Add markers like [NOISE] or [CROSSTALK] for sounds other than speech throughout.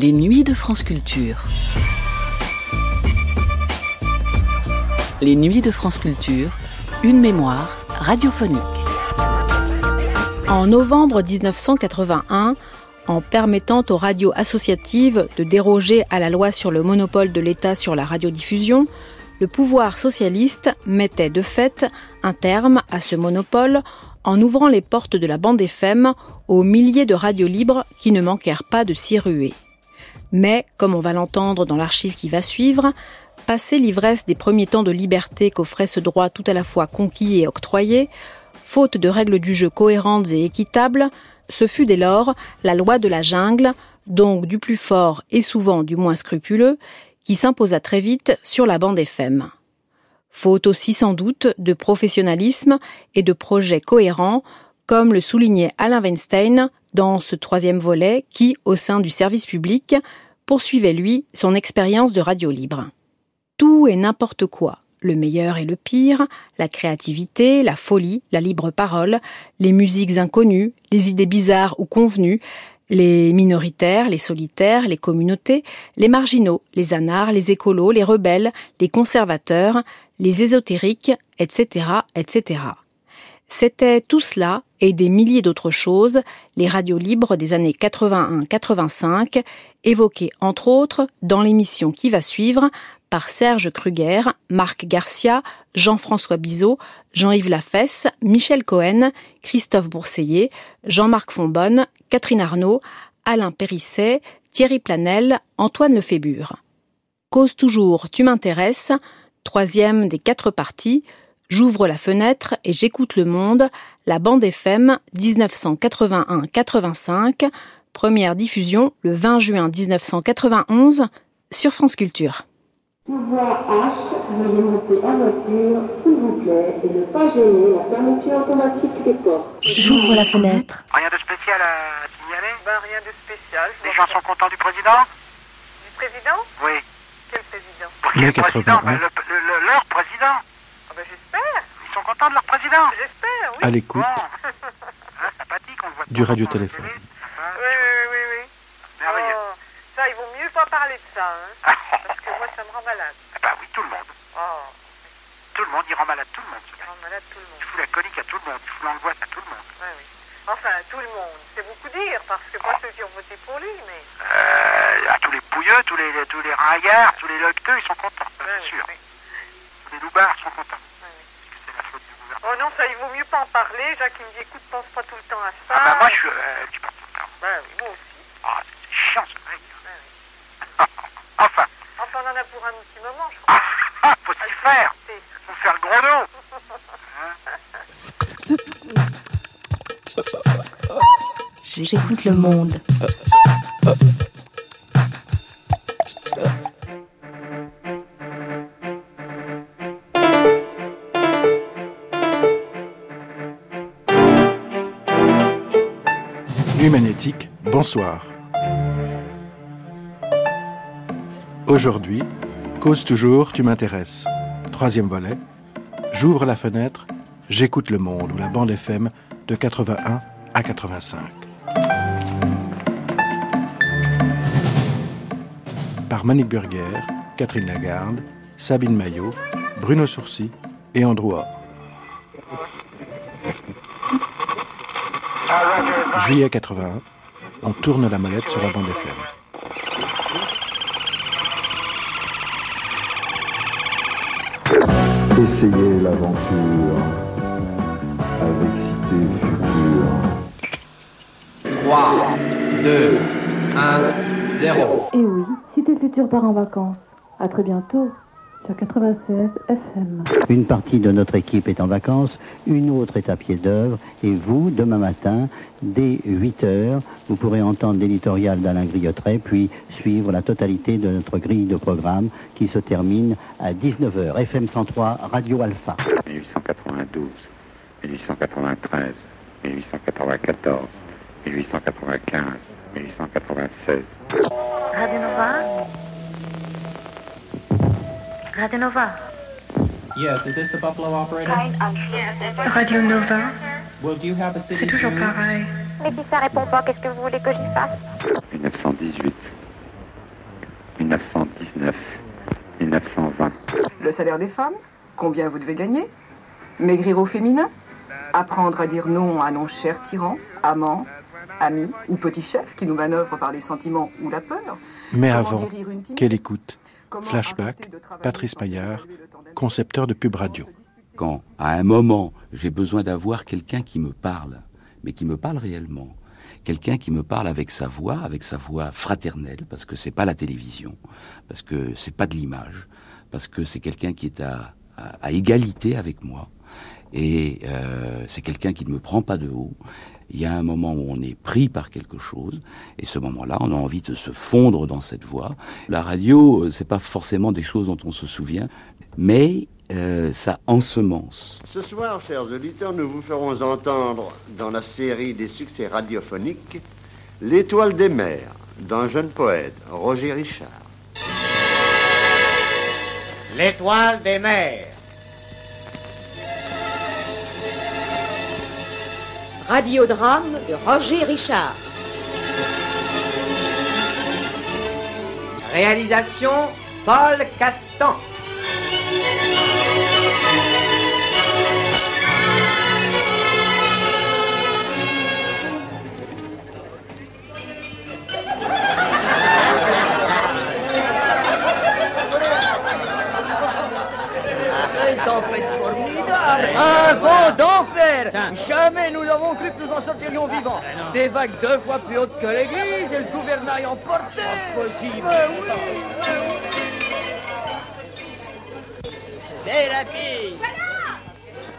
Les nuits de France Culture. Les nuits de France Culture, une mémoire radiophonique. En novembre 1981, en permettant aux radios associatives de déroger à la loi sur le monopole de l'État sur la radiodiffusion, le pouvoir socialiste mettait de fait un terme à ce monopole en ouvrant les portes de la bande FM aux milliers de radios libres qui ne manquèrent pas de s'y ruer. Mais, comme on va l'entendre dans l'archive qui va suivre, passé l'ivresse des premiers temps de liberté qu'offrait ce droit tout à la fois conquis et octroyé, faute de règles du jeu cohérentes et équitables, ce fut dès lors la loi de la jungle, donc du plus fort et souvent du moins scrupuleux, qui s'imposa très vite sur la bande FM. Faute aussi sans doute de professionnalisme et de projets cohérents, comme le soulignait Alain Weinstein dans ce troisième volet qui, au sein du service public, poursuivait lui son expérience de radio libre. Tout et n'importe quoi, le meilleur et le pire, la créativité, la folie, la libre parole, les musiques inconnues, les idées bizarres ou convenues, les minoritaires, les solitaires, les communautés, les marginaux, les anards, les écolos, les rebelles, les conservateurs, les ésotériques, etc., etc. C'était tout cela et des milliers d'autres choses, les radios libres des années 81-85, évoquées entre autres dans l'émission qui va suivre par Serge Kruger, Marc Garcia, Jean-François Bizot, Jean-Yves Lafesse, Michel Cohen, Christophe Bourseiller, Jean-Marc Fonbonne, Catherine Arnaud, Alain Périsset, Thierry Planel, Antoine Lefébure. Cause toujours, tu m'intéresses, troisième des quatre parties, J'ouvre la fenêtre et j'écoute le monde, la bande FM 1981-85, première diffusion le 20 juin 1991 sur France Culture. Pouvoir H, veuillez monter en voiture, s'il vous plaît, et ne pas gêner la fermeture automatique des portes. J'ouvre la fenêtre. Rien de spécial à signaler? Ben, rien de spécial. Les gens sont contents du président? Du président? Oui. Quel président? Le président? 81. ben, le- le- le- Leur président Ah ben j'espère, Ils sont contents de leur président j'espère, oui. À l'écoute Bon. [LAUGHS] De du radiotéléphone. télé. Hein, Oui, oui, oui, oui. Merveilleux. Oh, ça, il vaut mieux pas parler de ça, hein. Ah, Parce que moi, ça me rend malade. bah oui, tout le monde. Oh, Tout le monde, il rend malade tout le monde. ce ça mec. rend malade tout le Il monde. fout la colique à tout le monde, il fout l'angoisse à tout le monde. Ouais, oui. Enfin, tout le monde. C'est beaucoup dire, parce que pas ceux qui ont voté pour lui, mais... Euh, à tous les pouilleux, tous les, tous les ringards, tous les loqueteux, ils sont contents, ça, Ouais, c'est oui, sûr. oui. Tous les loupards sont contents. Ouais, oui. Parce que c'est la faute du gouvernement. Oh non, ça, il vaut mieux pas en parler. Jacques, il me dit, écoute, pense pas tout le temps à ça. Ah bah moi, je suis... Euh, tu parles tout le temps. Ben oui, moi aussi. Ah, c'est chiant, ce mec. Ouais, oui. enfin, Enfin, on en a pour un petit moment, je crois. ah, ah, faut s'y faire. C'est- Faut faire le gros dos. Le monde. Nuit magnétique, bonsoir. Aujourd'hui, cause toujours, tu m'intéresses. Troisième volet, j'ouvre la fenêtre, j'écoute le monde ou la bande FM de 81 à 85. Par Monique Burger, Catherine Lagarde, Sabine Maillot, Bruno Sourcy et Andrew Orr. Juillet 81, on tourne la mallette sur la bande FM. Essayez l'aventure avec Cité Future. 3, 2, 1, 0. Et Eh oui, Cité Future part en vacances. À très bientôt sur 96 FM. Une partie de notre équipe est en vacances, une autre est à pied d'œuvre, et vous, demain matin, dès 8 heures, vous pourrez entendre l'éditorial d'Alain Griottret, puis suivre la totalité de notre grille de programme qui se termine à 19h. FM 103, Radio Alpha. The Buffalo operator? Radio Nova. C'est toujours pareil. Mais si ça répond pas, qu'est-ce que vous voulez que j'y fasse? 1918, 1919, 1920. Le salaire des femmes Combien vous devez gagner? Maigrir au féminin? Apprendre à dire non à nos chers tyrans, amants, amis ou petits chefs qui nous manœuvrent par les sentiments ou la peur? Mais avant, quelle écoute? Flashback, Patrice Paillard, concepteur de pub radio. Quand, à un moment, j'ai besoin d'avoir quelqu'un qui me parle, mais qui me parle réellement, quelqu'un qui me parle avec sa voix, avec sa voix fraternelle, parce que c'est pas la télévision, parce que c'est pas de l'image, parce que c'est quelqu'un qui est à, à, égalité avec moi, et euh, c'est quelqu'un qui ne me prend pas de haut. Il y a un moment où on est pris par quelque chose, et ce moment-là, on a envie de se fondre dans cette voix. La radio, euh, c'est pas forcément des choses dont on se souvient, mais euh, ça ensemence. Ce soir, chers auditeurs, nous vous ferons entendre dans la série des succès radiophoniques L'étoile des mers d'un jeune poète, Roger Richard. L'étoile des mers. Radiodrame de Roger Richard. Réalisation Paul Castan. Formidable, un vent d'enfer. Jamais nous n'avons cru que nous en sortirions vivants. Des vagues deux fois plus hautes que l'église et le gouvernail emporté. Impossible. Hé la fille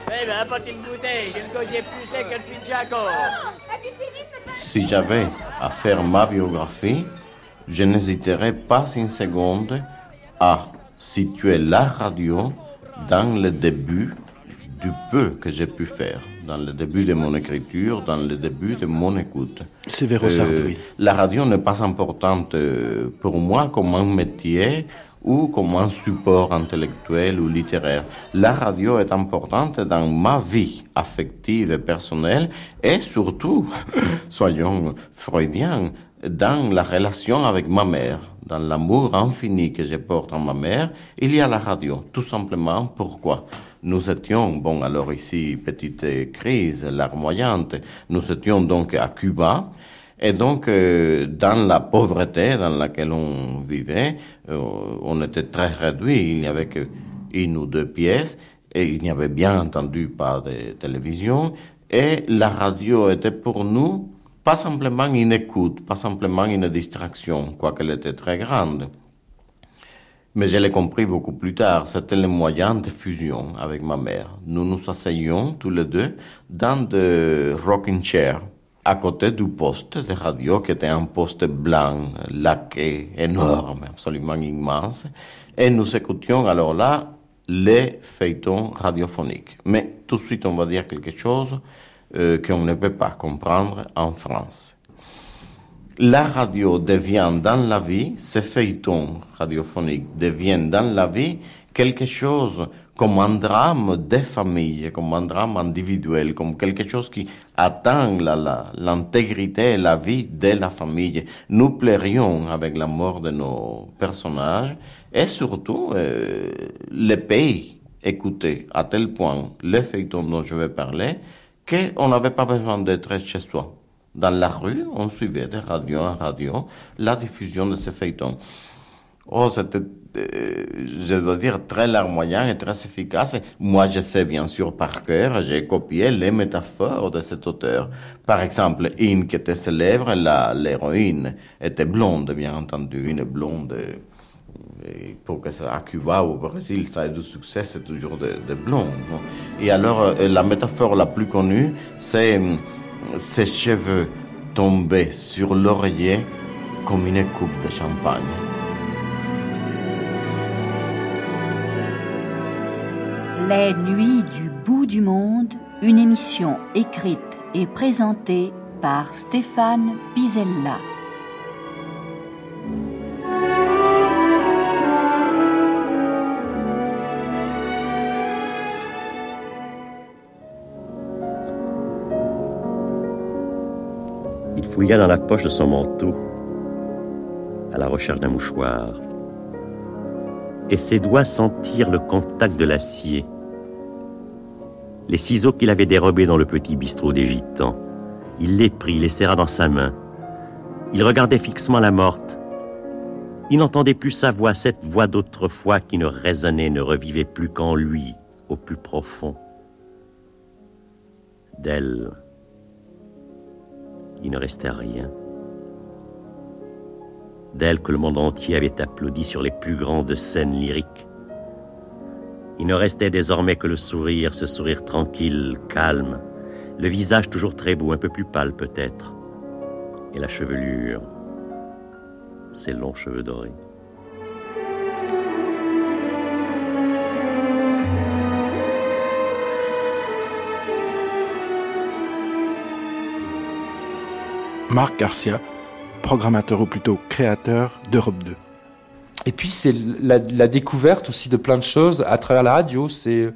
Eh ben, apporte une bouteille, j'ai le gosier plus sec que le Pidjaco. Si j'avais à faire ma biographie, je n'hésiterais pas une seconde à situer la radio dans le début du peu que j'ai pu faire, dans le début de mon écriture, dans le début de mon écoute. C'est euh, La radio n'est pas importante euh, pour moi comme un métier ou comme un support intellectuel ou littéraire. La radio est importante dans ma vie affective et personnelle et surtout, [LAUGHS] soyons freudiens, dans la relation avec ma mère, dans l'amour infini que je porte en ma mère, il y a la radio. Tout simplement pourquoi? Nous étions, bon alors ici, petite crise larmoyante, nous étions donc à Cuba, et donc euh, dans la pauvreté dans laquelle on vivait, euh, on était très réduit, il n'y avait qu'une ou deux pièces, et il n'y avait bien entendu pas de télévision, et la radio était pour nous pas simplement une écoute, pas simplement une distraction, quoiqu'elle était très grande. Mais je l'ai compris beaucoup plus tard, c'était le moyen de fusion avec ma mère. Nous nous asseyions tous les deux dans des rocking chairs, à côté du poste de radio qui était un poste blanc, laqué, énorme, absolument immense, et nous écoutions alors là les feuilletons radiophoniques. Mais tout de suite, on va dire quelque chose euh, qu'on ne peut pas comprendre en France. La radio devient dans la vie, ces feuilletons radiophoniques deviennent dans la vie quelque chose comme un drame des familles, comme un drame individuel, comme quelque chose qui atteint l'intégrité et la vie de la famille. Nous plairions avec la mort de nos personnages et surtout euh, les pays écoutés à tel point les feuilletons dont je vais parler qu'on n'avait pas besoin d'être chez soi. Dans la rue, on suivait de radio en radio la diffusion de ces feuilletons. Oh, c'était, euh, je dois dire, très larmoyant et très efficace. Moi, je sais bien sûr par cœur, j'ai copié les métaphores de cet auteur. Par exemple, une qui était célèbre, l'héroïne était blonde, bien entendu, une blonde pour que ça, à Cuba ou au Brésil, ça ait du succès, c'est toujours de, de blondes. Et alors, euh, la métaphore la plus connue, c'est ses euh, cheveux tombés sur l'oreiller comme une coupe de champagne. Les Nuits du bout du monde, une émission écrite et présentée par Stéphane Pisella. Fouilla dans la poche de son manteau à la recherche d'un mouchoir. et ses doigts sentirent le contact de l'acier. Les ciseaux qu'il avait dérobés dans le petit bistrot des gitans. Il les prit, les serra dans sa main. Il regardait fixement la morte. Il n'entendait plus sa voix, cette voix d'autrefois qui ne résonnait, ne revivait plus qu'en lui, au plus profond. D'elle, il ne restait rien. D'elle que le monde entier avait applaudi sur les plus grandes scènes lyriques. Il ne restait désormais que le sourire, ce sourire tranquille, calme, le visage toujours très beau, un peu plus pâle peut-être, et la chevelure, ses longs cheveux dorés. Marc Garcia, programmateur ou plutôt créateur d'Europe 2. Et puis c'est la, découverte aussi de plein de choses à travers la radio. C'est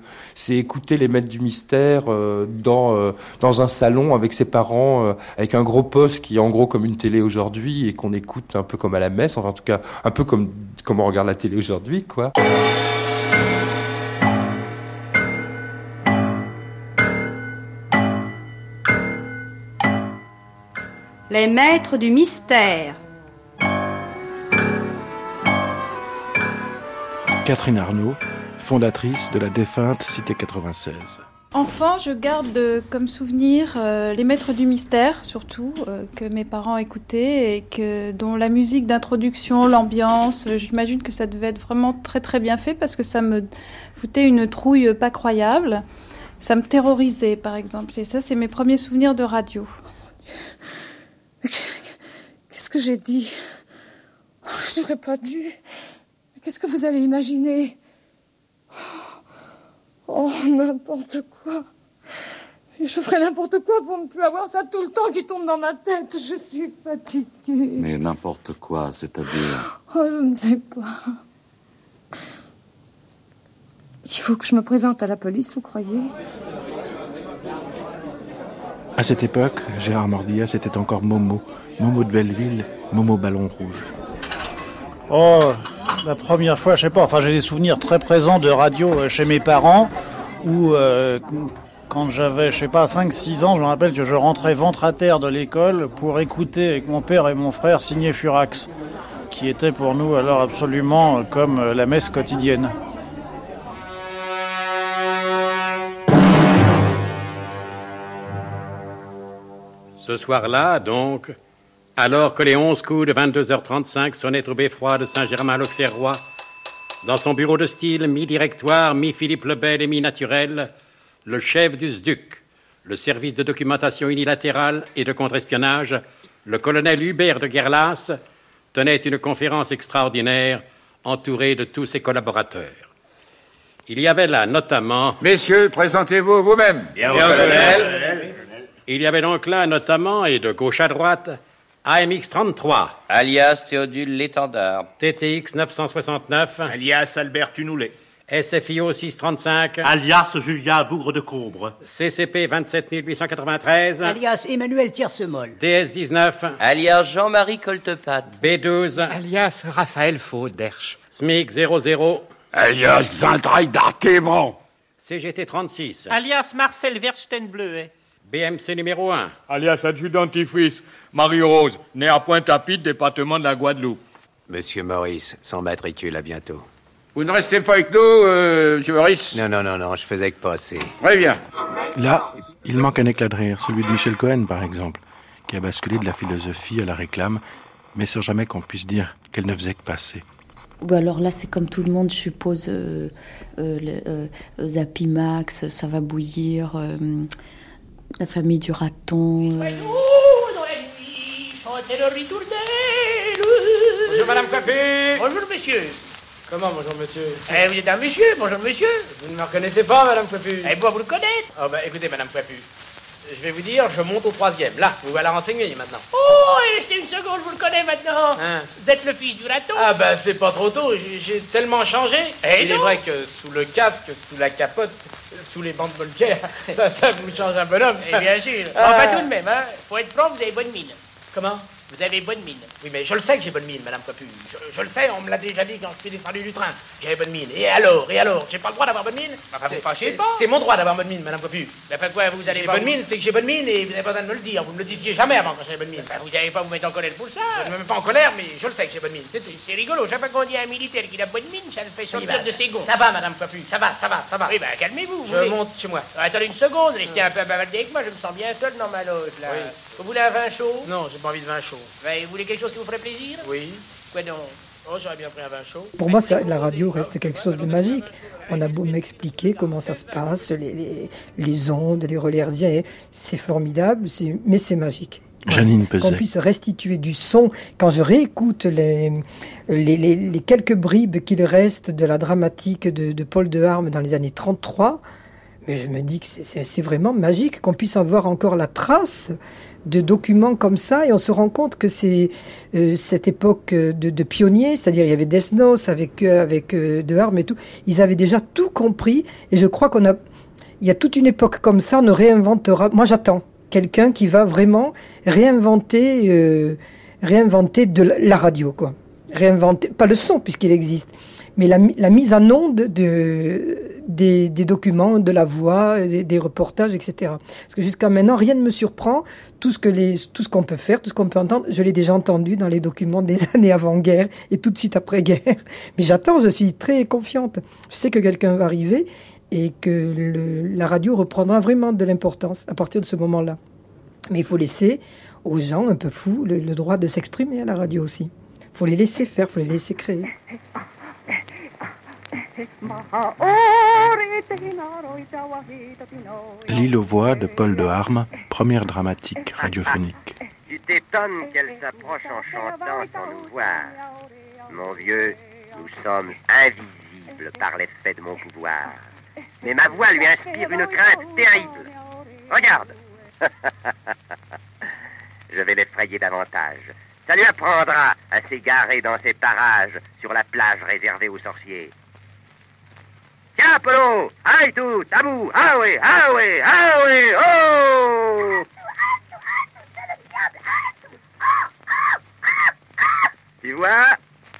écouter les maîtres du mystère euh, dans euh, dans un salon avec ses parents, euh, avec un gros poste qui est en gros comme une télé aujourd'hui et qu'on écoute un peu comme à la messe, en tout cas un peu comme comme on regarde la télé aujourd'hui, quoi. Les maîtres du mystère. Catherine Arnaud, fondatrice de la défunte Cité 96. Enfant, je garde comme souvenir euh, les maîtres du mystère, surtout, euh, que mes parents écoutaient et que, dont la musique d'introduction, l'ambiance, euh, j'imagine que ça devait être vraiment très très bien fait parce que ça me foutait une trouille pas croyable. Ça me terrorisait, par exemple. Et ça, c'est mes premiers souvenirs de radio. Qu'est-ce que j'ai dit? Oh, Je n'aurais pas dû. Qu'est-ce que vous allez imaginer? Oh, n'importe quoi. Je ferai n'importe quoi pour ne plus avoir ça tout le temps qui tombe dans ma tête. Je suis fatiguée. Mais n'importe quoi, c'est-à-dire? Oh, je ne sais pas. Il faut que je me présente à la police, vous croyez? À cette époque, Gérard Mordillas était encore Momo. Momo de Belleville, Momo Ballon Rouge. Oh, la première fois, je sais pas, enfin j'ai des souvenirs très présents de radio chez mes parents où euh, quand j'avais, je sais pas, 5-6 ans, je me rappelle que je rentrais ventre à terre de l'école pour écouter avec mon père et mon frère signer Furax, qui était pour nous alors absolument comme la messe quotidienne. Ce soir-là, donc, alors que les onze coups de 22h35 sonnaient au beffroi de Saint-Germain-l'Auxerrois, dans son bureau de style mi-directoire, mi-Philippe Lebel et mi-naturel, le chef du SDUC, le service de documentation unilatérale et de contre-espionnage, le colonel Hubert de Guerlas, tenait une conférence extraordinaire entouré de tous ses collaborateurs. Il y avait là notamment. Messieurs, présentez-vous vous-même. Bien, colonel. Il y avait donc là notamment, et de gauche à droite, AMX 33. Alias Théodule L'étendard. TTX 969. Alias Albert Tunoulet. SFIO 635. Alias Julien Bougre de Combre. CCP 27893. Alias Emmanuel Tiersemol. DS 19. Alias Jean-Marie Coltepat. B12. Alias Raphaël Fauderche. SMIC 00. Alias Xantraille d'Artémon. CGT 36. Alias Marcel Verstenbleuet. BMC numéro 1. Alias adjudant Tifris. Marie-Rose, née à Pointe-à-Pitre, département de la Guadeloupe. Monsieur Maurice, sans matricule, à bientôt. Vous ne restez pas avec nous, euh, monsieur Maurice? Non, non, non, non, je faisais que passer. Très bien. Là, il manque un éclat de rire, celui de Michel Cohen, par exemple, qui a basculé de la philosophie à la réclame, mais sans jamais qu'on puisse dire qu'elle ne faisait que passer. Ou alors là, c'est comme tout le monde, je suppose, euh, euh, le, euh, Zapimax, ça va bouillir, euh, la famille du raton. euh. C'est le ritournelle. Bonjour, Madame Coiffure. Bonjour, monsieur. Comment, bonjour, monsieur? Eh, vous êtes un monsieur. Bonjour, monsieur. Vous ne me reconnaissez pas, Madame Coiffure Eh, moi, vous le connaissez? Oh, bah, écoutez, Madame Coiffure. Je vais vous dire, je monte au troisième. Là, vous voilà renseigner maintenant. Oh, restez une seconde, je vous le connais maintenant. Hein? Vous êtes le fils du raton. Ah, bah, c'est pas trop tôt. J'ai tellement changé. Eh Il est vrai que sous le casque, sous la capote, sous les bandes Voltaire, [LAUGHS] ça, ça vous change un bonhomme. Eh bien sûr. Ah. Enfin, tout de même, hein. Faut être propre, vous avez bonne mine. Comment? Vous avez bonne mine. Oui, mais je le sais que j'ai bonne mine, Madame Copu. Je, je le sais, on me l'a déjà dit quand je suis descendu du train. J'avais bonne mine. Et alors Et alors J'ai pas le droit d'avoir bonne mine? Enfin, vous fâchez pas. C'est mon droit d'avoir bonne mine, Madame Copu. Mais pourquoi vous allez J'ai pas bonne vous- mine, c'est que j'ai bonne mine et vous n'avez pas besoin de me le dire. Vous me le disiez jamais avant quand j'avais bonne mine. Ben, vous n'allez pas vous mettre en colère pour ça. Je ne me mets pas en colère, mais je le sais que j'ai bonne mine. C'est rigolo, chaque fois qu'on dit à un militaire qu'il a bonne mine, ça le fait Oui, sortir bah, de ses gonds. Ça va, Madame Copu, ça va, ça va, ça va. Oui, ben calmez-vous. Je vous monte chez moi. Ah, Attendez une seconde, restez un peu à avec moi, je me sens bien seul dans ma loge là. Oui. Vous voulez un vin chaud? Non, j'ai pas envie de vin chaud. Ben, Vous voulez quelque chose qui vous ferait plaisir? Oui. Quoi donc? Oh, j'aurais bien pris un vin chaud. Pour moi, ça- la radio reste quelque chose de magique. On a beau m'expliquer comment ça se passe, les, les, les ondes, les relais hertziens, c'est formidable, c'est- mais c'est magique. Janine Qu'on puisse restituer du son. Quand je réécoute les, les, les- les quelques bribes qu'il reste de la dramatique de, de Paul de Harme dans les années 33, mais je me dis que c'est- vraiment magique qu'on puisse avoir encore la trace de documents comme ça et on se rend compte que c'est euh, cette époque euh, de, de pionniers, c'est-à-dire il y avait Desnos avec euh, avec euh, De Harme et tout, ils avaient déjà tout compris et je crois qu'on a il y a toute une époque comme ça, on ne réinventera. Moi, j'attends quelqu'un qui va vraiment réinventer, euh, réinventer de la, la radio, quoi. Réinventer, pas le son puisqu'il existe, mais la, mi- la mise en onde de, des, des documents, de la voix, des, des reportages, etc. Parce que jusqu'à maintenant, rien ne me surprend. Tout ce que les, tout ce qu'on peut faire, tout ce qu'on peut entendre, je l'ai déjà entendu dans les documents des [LAUGHS] années avant-guerre et tout de suite après-guerre. Mais j'attends, je suis très confiante. Je sais que quelqu'un va arriver et que le- la radio reprendra vraiment de l'importance à partir de ce moment-là. Mais il faut laisser aux gens un peu fous le, le droit de s'exprimer à la radio aussi. Il faut les laisser faire, il faut les laisser créer. L'île aux voix de Paul de Harme, première dramatique radiophonique. Tu t'étonnes qu'elle s'approche en chantant sans nous voir. Mon vieux, nous sommes invisibles par l'effet de mon pouvoir. Mais ma voix lui inspire une crainte terrible. Regarde. [LAUGHS] Je vais l'effrayer davantage. Ça lui apprendra à s'égarer dans ces parages sur la plage réservée aux sorciers. Tiens, Polo Aïe tout À bout Ah oui Ah oui Ah oui Oh Tu vois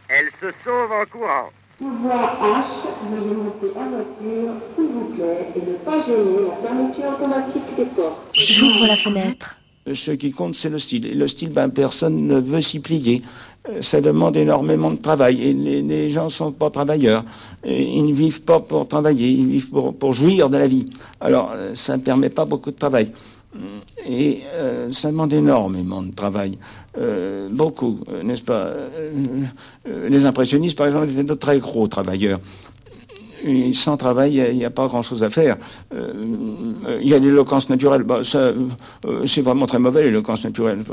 Elle se sauve en courant. Pouvoir H, veuillez monter en voiture, s'il vous plaît, et ne pas gêner la fermeture automatique des portes. J'ouvre la fenêtre. Ce qui compte, c'est le style. Et le style, ben, personne ne veut s'y plier. Euh, Ça demande énormément de travail. Et les, gens sont pas travailleurs. Ils ne vivent pas pour travailler. Ils vivent pour, pour jouir de la vie. Alors, euh, ça ne permet pas beaucoup de travail. Et euh, ça demande énormément de travail. Euh, beaucoup, euh, n'est-ce pas? Les impressionnistes, par exemple, étaient de très gros travailleurs. Et sans travail, il n'y a, pas grand-chose à faire. Euh, Il y a l'éloquence naturelle. Bah, ça, euh, c'est vraiment très mauvais, l'éloquence naturelle.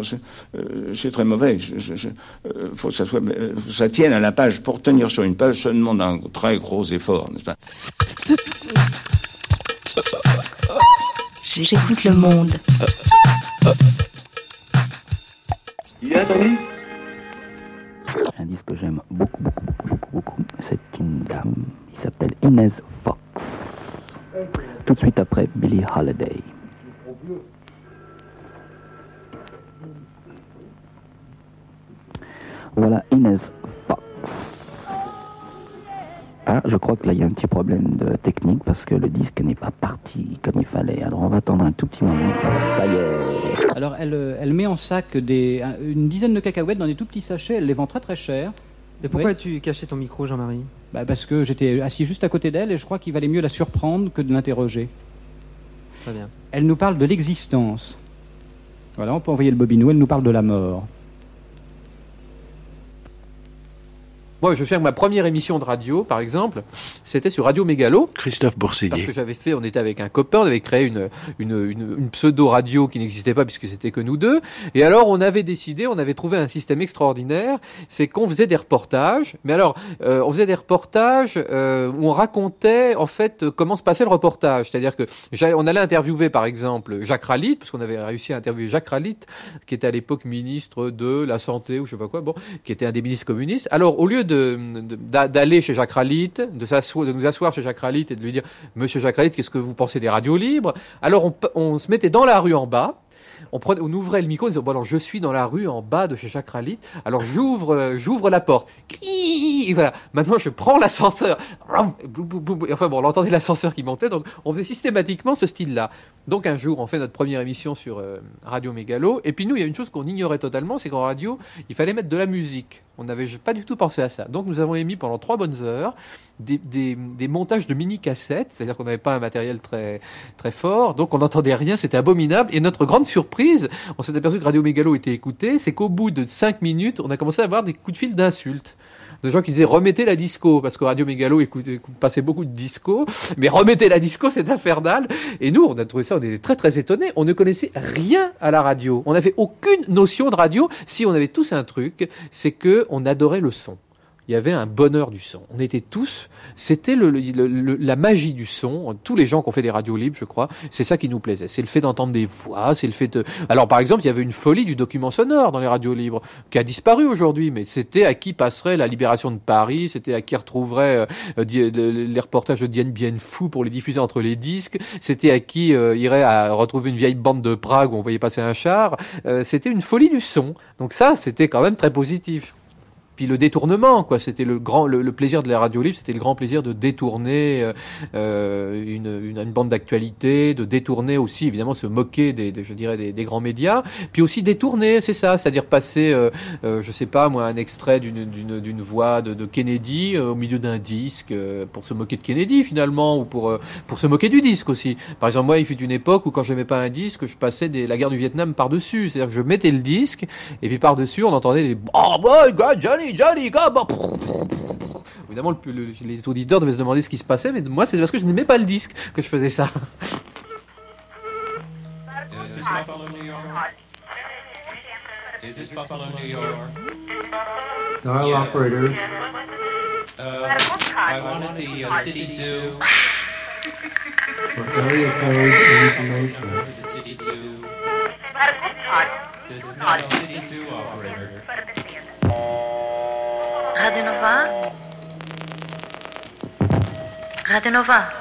euh, c'est très mauvais. Il faut que ça, soit, euh, faut que ça tienne à la page. Pour tenir sur une page, ça demande un très gros effort, n'est-ce pas? J'écoute le monde. Il a entendu Un disque que j'aime beaucoup, beaucoup, beaucoup, beaucoup, beaucoup. C'est une dame. S'appelle Inez Fox. Tout de suite après Billie Holiday. Voilà Inez Fox. Ah, je crois que là il y a un petit problème de technique parce que le disque n'est pas parti comme il fallait. Alors on va attendre un tout petit moment. Alors elle, euh, elle met en sac une dizaine de cacahuètes dans des tout petits sachets, elle les vend très très cher. Et pourquoi Oui. tu cachais ton micro, Jean-Marie? Bah, Parce que j'étais assis juste à côté d'elle et je crois qu'il valait mieux la surprendre que de l'interroger. Très bien. Elle nous parle de l'existence. Voilà, on peut envoyer le bobinou, elle nous parle de la mort. Moi, je souviens que ma première émission de radio, par exemple, c'était sur Radio Mégalo. Christophe Parce que j'avais fait, on était avec un copain, on avait créé une, une, une, une pseudo-radio qui n'existait pas puisque c'était que nous deux. Et alors, on avait décidé, on avait trouvé un système extraordinaire, c'est qu'on faisait des reportages. Mais alors, euh, on faisait des reportages euh, où on racontait, en fait, comment se passait le reportage. C'est-à-dire que on allait interviewer, par exemple, Jacques Ralit, parce qu'on avait réussi à interviewer Jacques Ralit, qui était à l'époque ministre de la Santé ou je sais pas quoi, bon, qui était un des ministres communistes. Alors, au lieu de d'aller chez Jacques Ralit, de, nous asseoir chez Jacques Ralit et de lui dire Monsieur Jacques Ralit, qu'est-ce que vous pensez des radios libres? Alors on se mettait dans la rue en bas on, prenait, on ouvrait le micro, on disait bon alors je suis dans la rue en bas de chez Chakralit, alors j'ouvre, euh, j'ouvre la porte. Et voilà. Maintenant je prends l'ascenseur. Enfin bon, on entendait l'ascenseur qui montait, donc on faisait systématiquement ce style-là. Donc un jour, on fait notre première émission sur euh, Radio Mégalo, et puis nous, il y a une chose qu'on ignorait totalement, c'est qu'en radio, il fallait mettre de la musique. On n'avait pas du tout pensé à ça. Donc nous avons émis pendant trois bonnes heures des, montages de mini-cassettes, c'est-à-dire qu'on n'avait pas un matériel très, très fort, donc on n'entendait rien, c'était abominable. Et notre grande surprise, on s'est aperçu que Radio Mégalo était écouté, c'est qu'au bout de cinq minutes, on a commencé à avoir des coups de fil d'insultes. De gens qui disaient remettez la disco parce que Radio Mégalo écoutait, passait beaucoup de disco mais remettez la disco c'est infernal. Et nous on a trouvé ça on était très très étonnés. On ne connaissait rien à la radio. On n'avait aucune notion de radio. Si on avait tous un truc c'est que on adorait le son il y avait un bonheur du son. On était tous, c'était le, le- le- la magie du son. Tous les gens qui ont fait des radios libres, je crois, c'est ça qui nous plaisait. C'est le fait d'entendre des voix, c'est le fait de. Alors par exemple, il y avait une folie du document sonore dans les radios libres qui a disparu aujourd'hui, mais c'était à qui passerait la libération de Paris, c'était à qui retrouverait euh, les reportages de Diane Bien Fou pour les diffuser entre les disques, c'était à qui euh, irait à retrouver une vieille bande de Prague où on voyait passer un char. Euh, c'était une folie du son. Donc ça, c'était quand même très positif puis le détournement, quoi. C'était le grand, le, le plaisir de la radio libre, c'était le grand plaisir de détourner euh, euh, une, une, une bande d'actualité, de détourner aussi, évidemment, se moquer des, des- je dirais, des, des grands médias, puis aussi détourner, c'est ça, c'est-à-dire passer, euh, euh, je sais pas, moi, un extrait d'une voix de, de Kennedy euh, au milieu d'un disque euh, pour se moquer de Kennedy finalement, ou pour pour se moquer du disque aussi. Par exemple, moi, il fut une époque où quand j'aimais pas un disque, je passais des, la guerre du Vietnam par dessus, c'est-à-dire que je mettais le disque et puis par dessus, on entendait des oh Johnny, Johnny, come on. Évidemment, le- le- les auditeurs devaient se demander ce qui se passait, mais moi, c'est parce que je n'aimais pas le disque que je faisais ça. Is this Buffalo, New York? Is this Buffalo, New York? Dial Yes. operator. Uh, I wanted the uh, city zoo. For area code and information. The city zoo. This no, city zoo operator. Radio Nova? Radio Nova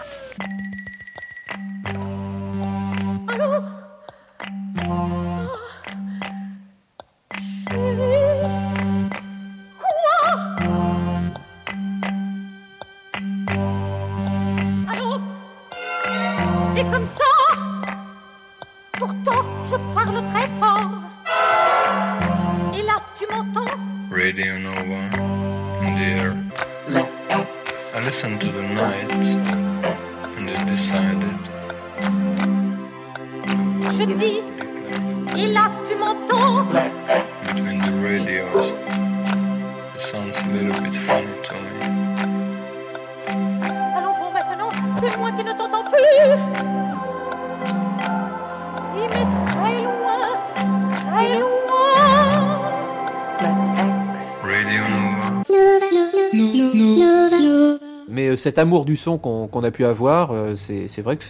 cet amour du son qu'on a pu avoir, euh, c'est vrai que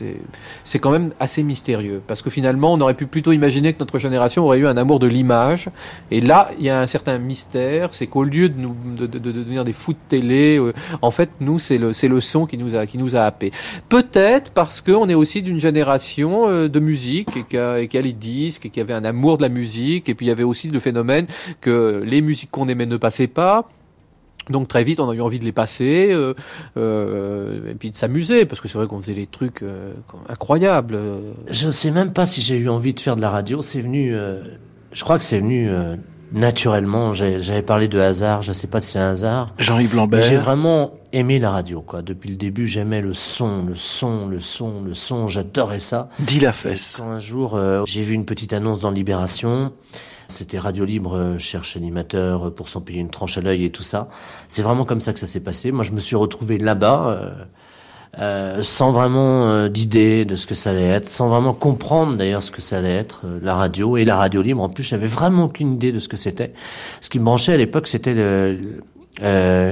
c'est quand même assez mystérieux. Parce que finalement, on aurait pu plutôt imaginer que notre génération aurait eu un amour de l'image. Et là, il y a un certain mystère, c'est qu'au lieu de devenir des fous de télé, euh, en fait, nous, c'est le son qui nous a qui nous a happé. Peut-être parce qu'on est aussi d'une génération euh, de musique et qui a, et qui a les disques et qui avait un amour de la musique. Et puis il y avait aussi le phénomène que les musiques qu'on aimait ne passaient pas. Donc très vite, on a eu envie de les passer euh, euh, et puis de s'amuser parce que c'est vrai qu'on faisait des trucs euh, incroyables. euh. Je ne sais même pas si j'ai eu envie de faire de la radio. C'est venu, euh, je crois que c'est venu euh, naturellement. J'avais parlé de hasard. Je ne sais pas si c'est un hasard. Jean-Yves Lambert. J'ai vraiment aimé la radio, quoi. Depuis le début, j'aimais le son, le son, le son, le son. J'adorais ça. Dis la fesse. Quand un jour, euh, j'ai vu une petite annonce dans Libération. C'était Radio Libre, euh, cherche animateur euh, pour s'en payer une tranche à l'œil et tout ça. C'est vraiment comme ça que ça s'est passé. Moi, je me suis retrouvé là-bas, euh, sans vraiment d'idée de ce que ça allait être, sans vraiment comprendre d'ailleurs ce que ça allait être, la radio et la radio libre. En plus, j'avais vraiment aucune idée de ce que c'était. Ce qui me branchait à l'époque, c'était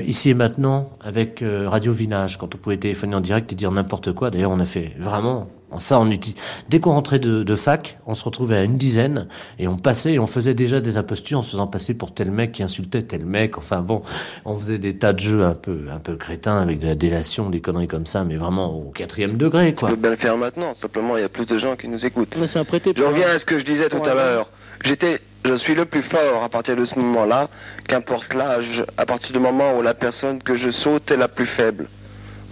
ici et maintenant avec Radio Vinage, quand on pouvait téléphoner en direct et dire n'importe quoi. D'ailleurs, on a fait vraiment En ça, on utilise. Dès qu'on rentrait de, de fac, on se retrouvait à une dizaine et on passait et on faisait déjà des impostures en se faisant passer pour tel mec qui insultait tel mec. Enfin bon, on faisait des tas de jeux un peu, un peu crétins avec de la délation, des conneries comme ça, mais vraiment au quatrième degré, quoi. On peut bien le faire maintenant. Simplement, il y a plus de gens qui nous écoutent. Mais c'est un prêté. Je reviens à ce que je disais tout à l'heure. J'étais, je suis le plus fort à partir de ce moment-là, qu'importe l'âge, à partir du moment où la personne que je saute est la plus faible.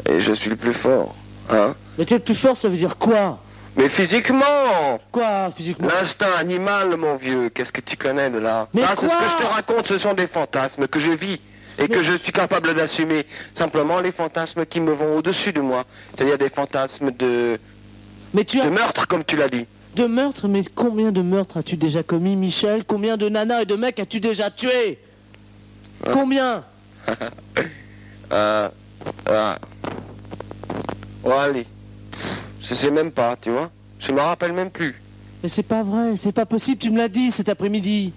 Et je suis le plus fort, hein Mais tu es plus fort, ça veut dire quoi Mais physiquement Quoi, physiquement L'instinct animal, mon vieux, qu'est-ce que tu connais de là Mais c'est ce que je te raconte, ce sont des fantasmes que je vis et que je suis capable d'assumer. Simplement les fantasmes qui me vont au-dessus de moi. C'est-à-dire des fantasmes de... Mais tu as... de meurtre, comme tu l'as dit. De meurtres Mais combien de meurtres as-tu déjà commis, Michel? Combien de nanas et de mecs as-tu déjà tué Combien? Euh, [LAUGHS] euh, oh, allez. Je sais même pas, tu vois. Je me rappelle même plus. Mais c'est pas vrai, c'est pas possible, tu me l'as dit cet après-midi.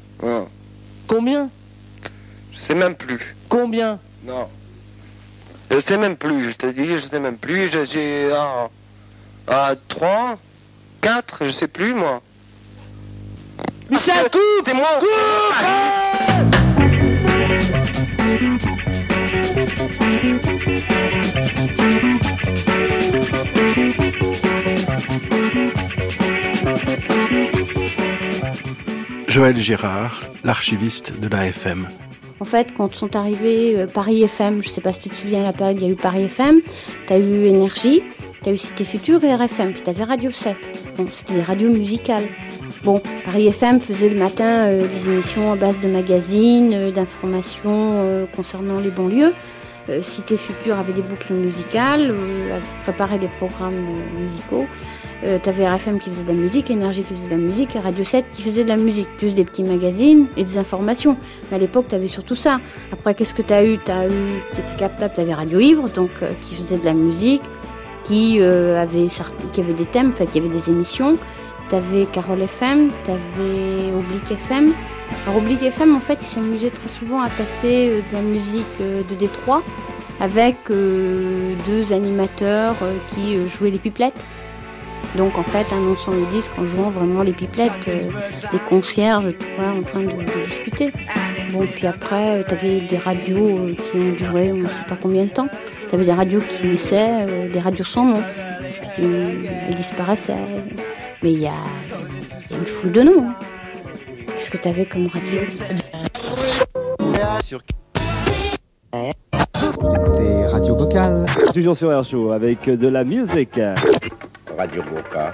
Combien? Je sais même plus. Combien? Non. Je sais même plus, je te dis, je sais même plus. J'ai ah, ah, trois, quatre, je sais plus moi. Michel, coupe C'est moi Joël Girard, l'archiviste de la FM. En fait, quand sont arrivés euh, Paris FM, je sais pas si tu te souviens, la période, il y a eu Paris FM, t'as eu Énergie, t'as eu Cité Future et RFM, puis t'avais Radio 7. Bon, c'était des radios musicales. Bon, Paris FM faisait le matin euh, des émissions à base de magazines, euh, d'informations concernant les banlieues. Cité Future avait des boucles musicales, préparé des programmes musicaux. Euh, T'avais RFM qui faisait de la musique, Énergie qui faisait de la musique, et Radio 7 qui faisait de la musique, plus des petits magazines et des informations. Mais à l'époque, t'avais surtout ça. Après, qu'est-ce que t'as eu? T'as eu, qui était captable, t'avais Radio Ivre, donc euh, qui faisait de la musique, qui euh, avait qui des thèmes, en fait, qui avait des émissions. T'avais Carole FM, t'avais Oblique FM. Alors Oblique FM, en fait, il s'amusait très souvent à passer de la musique de Détroit avec deux animateurs qui jouaient les pipelettes. Donc en fait, annonçant le disque en jouant vraiment les pipelettes, euh, les concierges, tu vois, en train de, de discuter. Bon, puis après, tu avais des radios euh, qui ont duré on ne sait pas combien de temps. Tu avais des radios qui naissaient, euh, des radios sans nom. Puis euh, elles disparaissaient. Mais il y a, une foule de noms. hein. Qu'est-ce que tu avais comme radio Vous écoutez Radio Vocal. Toujours sur Air Show avec de la musique. Radio Boca,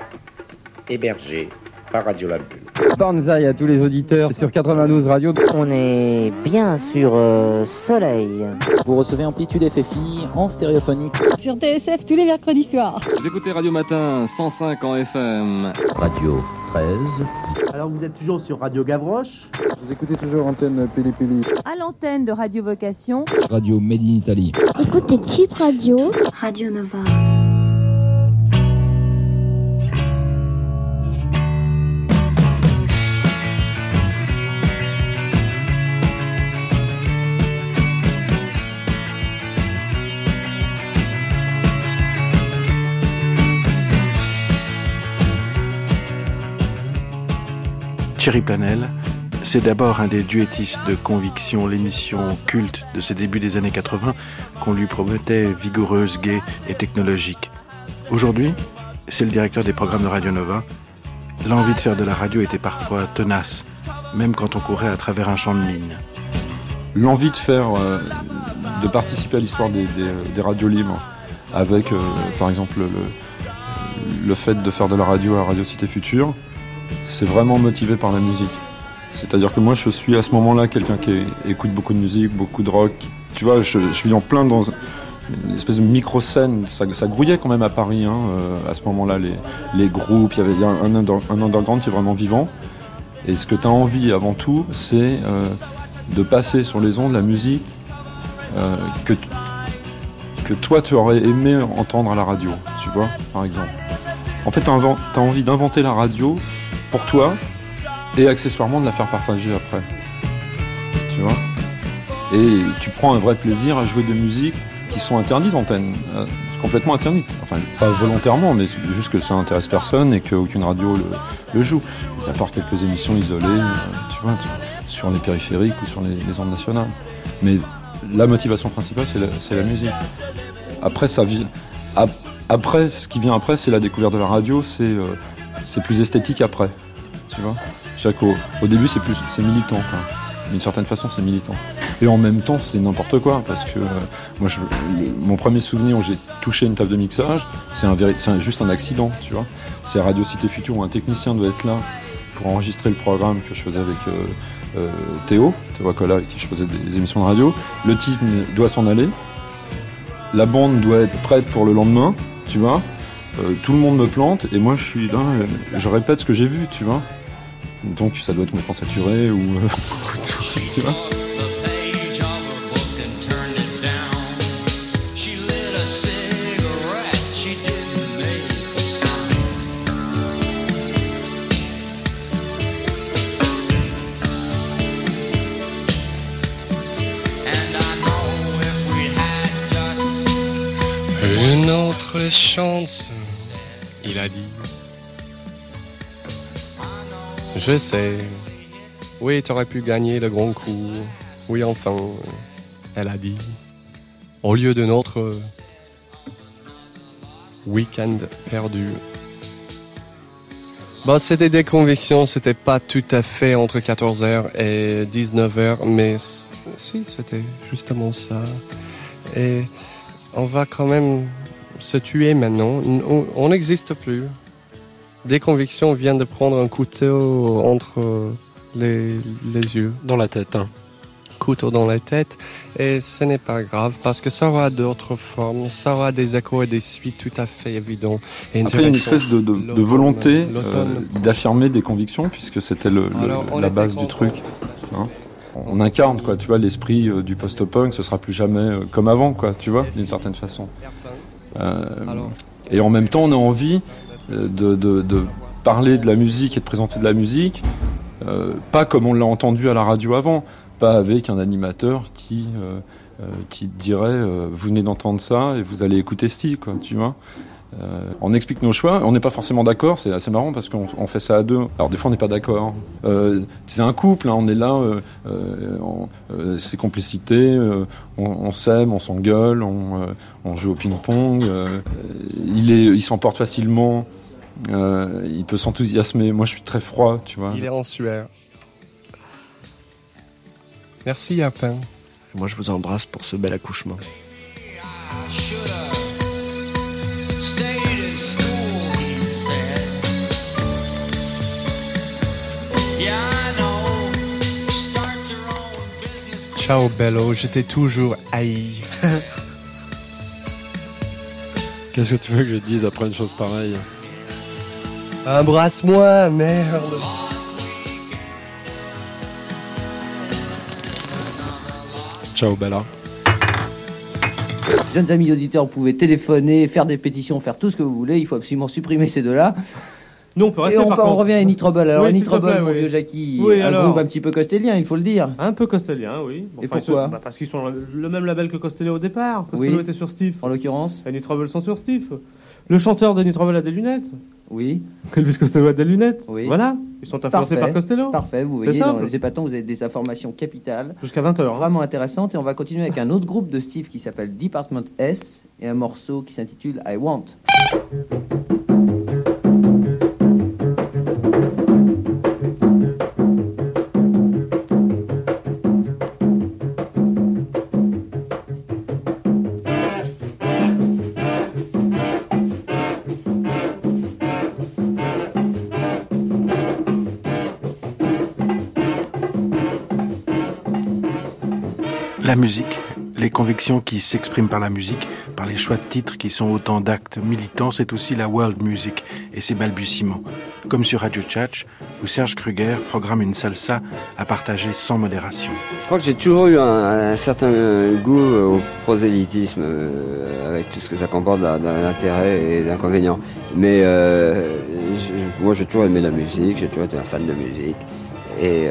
hébergé par Radio La Bulle. Banzai à tous les auditeurs sur 92 Radio. On est bien sur euh, Soleil. Vous recevez Amplitude FFI en stéréophonique. Sur TSF tous les mercredis soirs. Vous écoutez Radio Matin 105 en FM. Radio 13. Alors vous êtes toujours sur Radio Gavroche Vous écoutez toujours Antenne Pili Pili. À l'antenne de Radio Vocation. Radio Made in Italy. Écoutez Type Radio. Radio Nova. Thierry Planel, c'est d'abord un des duettistes de Conviction, l'émission culte de ses débuts des années 80 qu'on lui promettait vigoureuse, gaie et technologique. Aujourd'hui, c'est le directeur des programmes de Radio Nova. L'envie de faire de la radio était parfois tenace, même quand on courait à travers un champ de mine. l'envie de faire, euh, de participer à l'histoire des, radios libres, avec euh, par exemple le, le fait de faire de la radio à Radio Cité Future, c'est vraiment motivé par la musique. C'est-à-dire que moi je suis à ce moment-là quelqu'un qui écoute beaucoup de musique, beaucoup de rock. Tu vois, je, suis en plein dans une espèce de micro-scène. Ça, grouillait quand même à Paris hein, euh, à ce moment-là, les, groupes. Il y avait un, un underground qui est vraiment vivant. Et ce que tu as envie avant tout, c'est euh, de passer sur les ondes la musique euh, que, que toi tu aurais aimé entendre à la radio, tu vois, par exemple. En fait, tu as, envie d'inventer la radio pour toi et accessoirement de la faire partager après. Tu vois? Et tu prends un vrai plaisir à jouer des musiques qui sont interdites d'antenne. Euh, Tu complètement interdite. Enfin, pas volontairement, mais juste que ça intéresse personne et qu'aucune radio le, joue. Ils apportent quelques émissions isolées, euh, tu vois, sur les périphériques ou sur les, les ondes nationales. Mais la motivation principale, c'est la, musique. Après, ça ap- Après, ce qui vient après, c'est la découverte de la radio. C'est euh, plus esthétique après. Tu vois. Chaque au, début, c'est plus c'est militant. quoi. D'une certaine façon, c'est militant. Et en même temps, c'est n'importe quoi parce que euh, mon premier souvenir où j'ai touché une table de mixage, c'est un, juste un accident. Tu vois. C'est Radio Cité Future où un technicien doit être là pour enregistrer le programme que je faisais avec euh, euh, Théo, Théo Acola, avec qui je faisais des émissions de radio. Le type doit s'en aller. La bande doit être prête pour le lendemain, tu vois. Tout le monde me plante et moi je suis là, je répète ce que j'ai vu, tu vois. Donc ça doit être complètement saturé ou euh, [LAUGHS] tu vois. Une autre chance, il a dit. Je sais. Oui, tu aurais pu gagner le grand coup. Oui, enfin, elle a dit. Au lieu de notre week-end perdu. Bon, c'était des convictions, c'était pas tout à fait entre 14h et 19h, mais si, c'était justement ça. Et on va quand même se tuer maintenant. On n'existe plus. Des convictions viennent de prendre un couteau entre les, les yeux. Dans la tête. Hein. Couteau dans la tête. Et ce n'est pas grave parce que ça aura d'autres formes, ça aura des échos et des suites tout à fait évidents. Et Après, il y a une espèce de, de- volonté euh, d'affirmer des convictions, puisque c'était le, le- la base du truc. hein. On incarne, quoi, tu vois, l'esprit euh, du post-punk, ce sera plus jamais euh, comme avant, quoi, tu vois, d'une certaine façon. Euh, et en même temps, on a envie euh, de, de- de parler de la musique et de présenter de la musique, euh, pas comme on l'a entendu à la radio avant, pas avec un animateur qui euh, euh, qui dirait euh, vous venez d'entendre ça et vous allez écouter ci, quoi, tu vois. Euh, on explique nos choix, on n'est pas forcément d'accord, c'est assez marrant parce qu'on on fait ça à deux. Alors des fois on n'est pas d'accord. Euh, c'est un couple, hein, on est là, euh, euh, euh, c'est complicité, euh, on, on s'aime, on s'engueule, on, euh, on joue au ping-pong. euh, il est, il s'emporte facilement, euh, il peut s'enthousiasmer. Moi je suis très froid, tu vois. Il est en sueur. Merci, Yapin. Moi, je vous embrasse pour ce bel accouchement. Ciao, Bello, j'étais toujours haï. [LAUGHS] Qu'est-ce que tu veux que je te dise après une chose pareille? Embrasse-moi, merde. Ciao Bella. Jeunes amis auditeurs, vous pouvez téléphoner, faire des pétitions, faire tout ce que vous voulez. Il faut absolument supprimer ces deux-là. Nous, on peut rester, Et on, par peut- on revient à Any Trouble. Alors, Oui, mon oui. vieux Jackie, Oui, un alors. groupe un petit peu costélien, il faut le dire. Un peu costélien, oui. Et Enfin, pourquoi ils sont- bah, Parce qu'ils sont le- même label que Costello au départ. Costello était sur Steve. En l'occurrence Any Trouble sont sur Steve. Le chanteur d'Any Trouble a des lunettes. Oui. [LAUGHS] Elvis Costello a des lunettes. Oui. Voilà. Ils sont influencés Parfait. par Costello. Parfait, vous voyez, dans les épatants, vous avez des informations capitales. Jusqu'à 20h. Vraiment intéressantes. Et on va continuer avec un autre groupe de Steve qui s'appelle Department S et un morceau qui s'intitule I Want. La musique, les convictions qui s'expriment par la musique, par les choix de titres qui sont autant d'actes militants, c'est aussi la world music et ses balbutiements. Comme sur Radio Tchatch, où Serge Kruger programme une salsa à partager sans modération. Je crois que j'ai toujours eu un, certain euh, goût euh, au prosélytisme, euh, avec tout ce que ça comporte d'un- d'un intérêt et d'inconvénients. Mais moi, j'ai toujours aimé la musique, j'ai toujours été un fan de musique. Et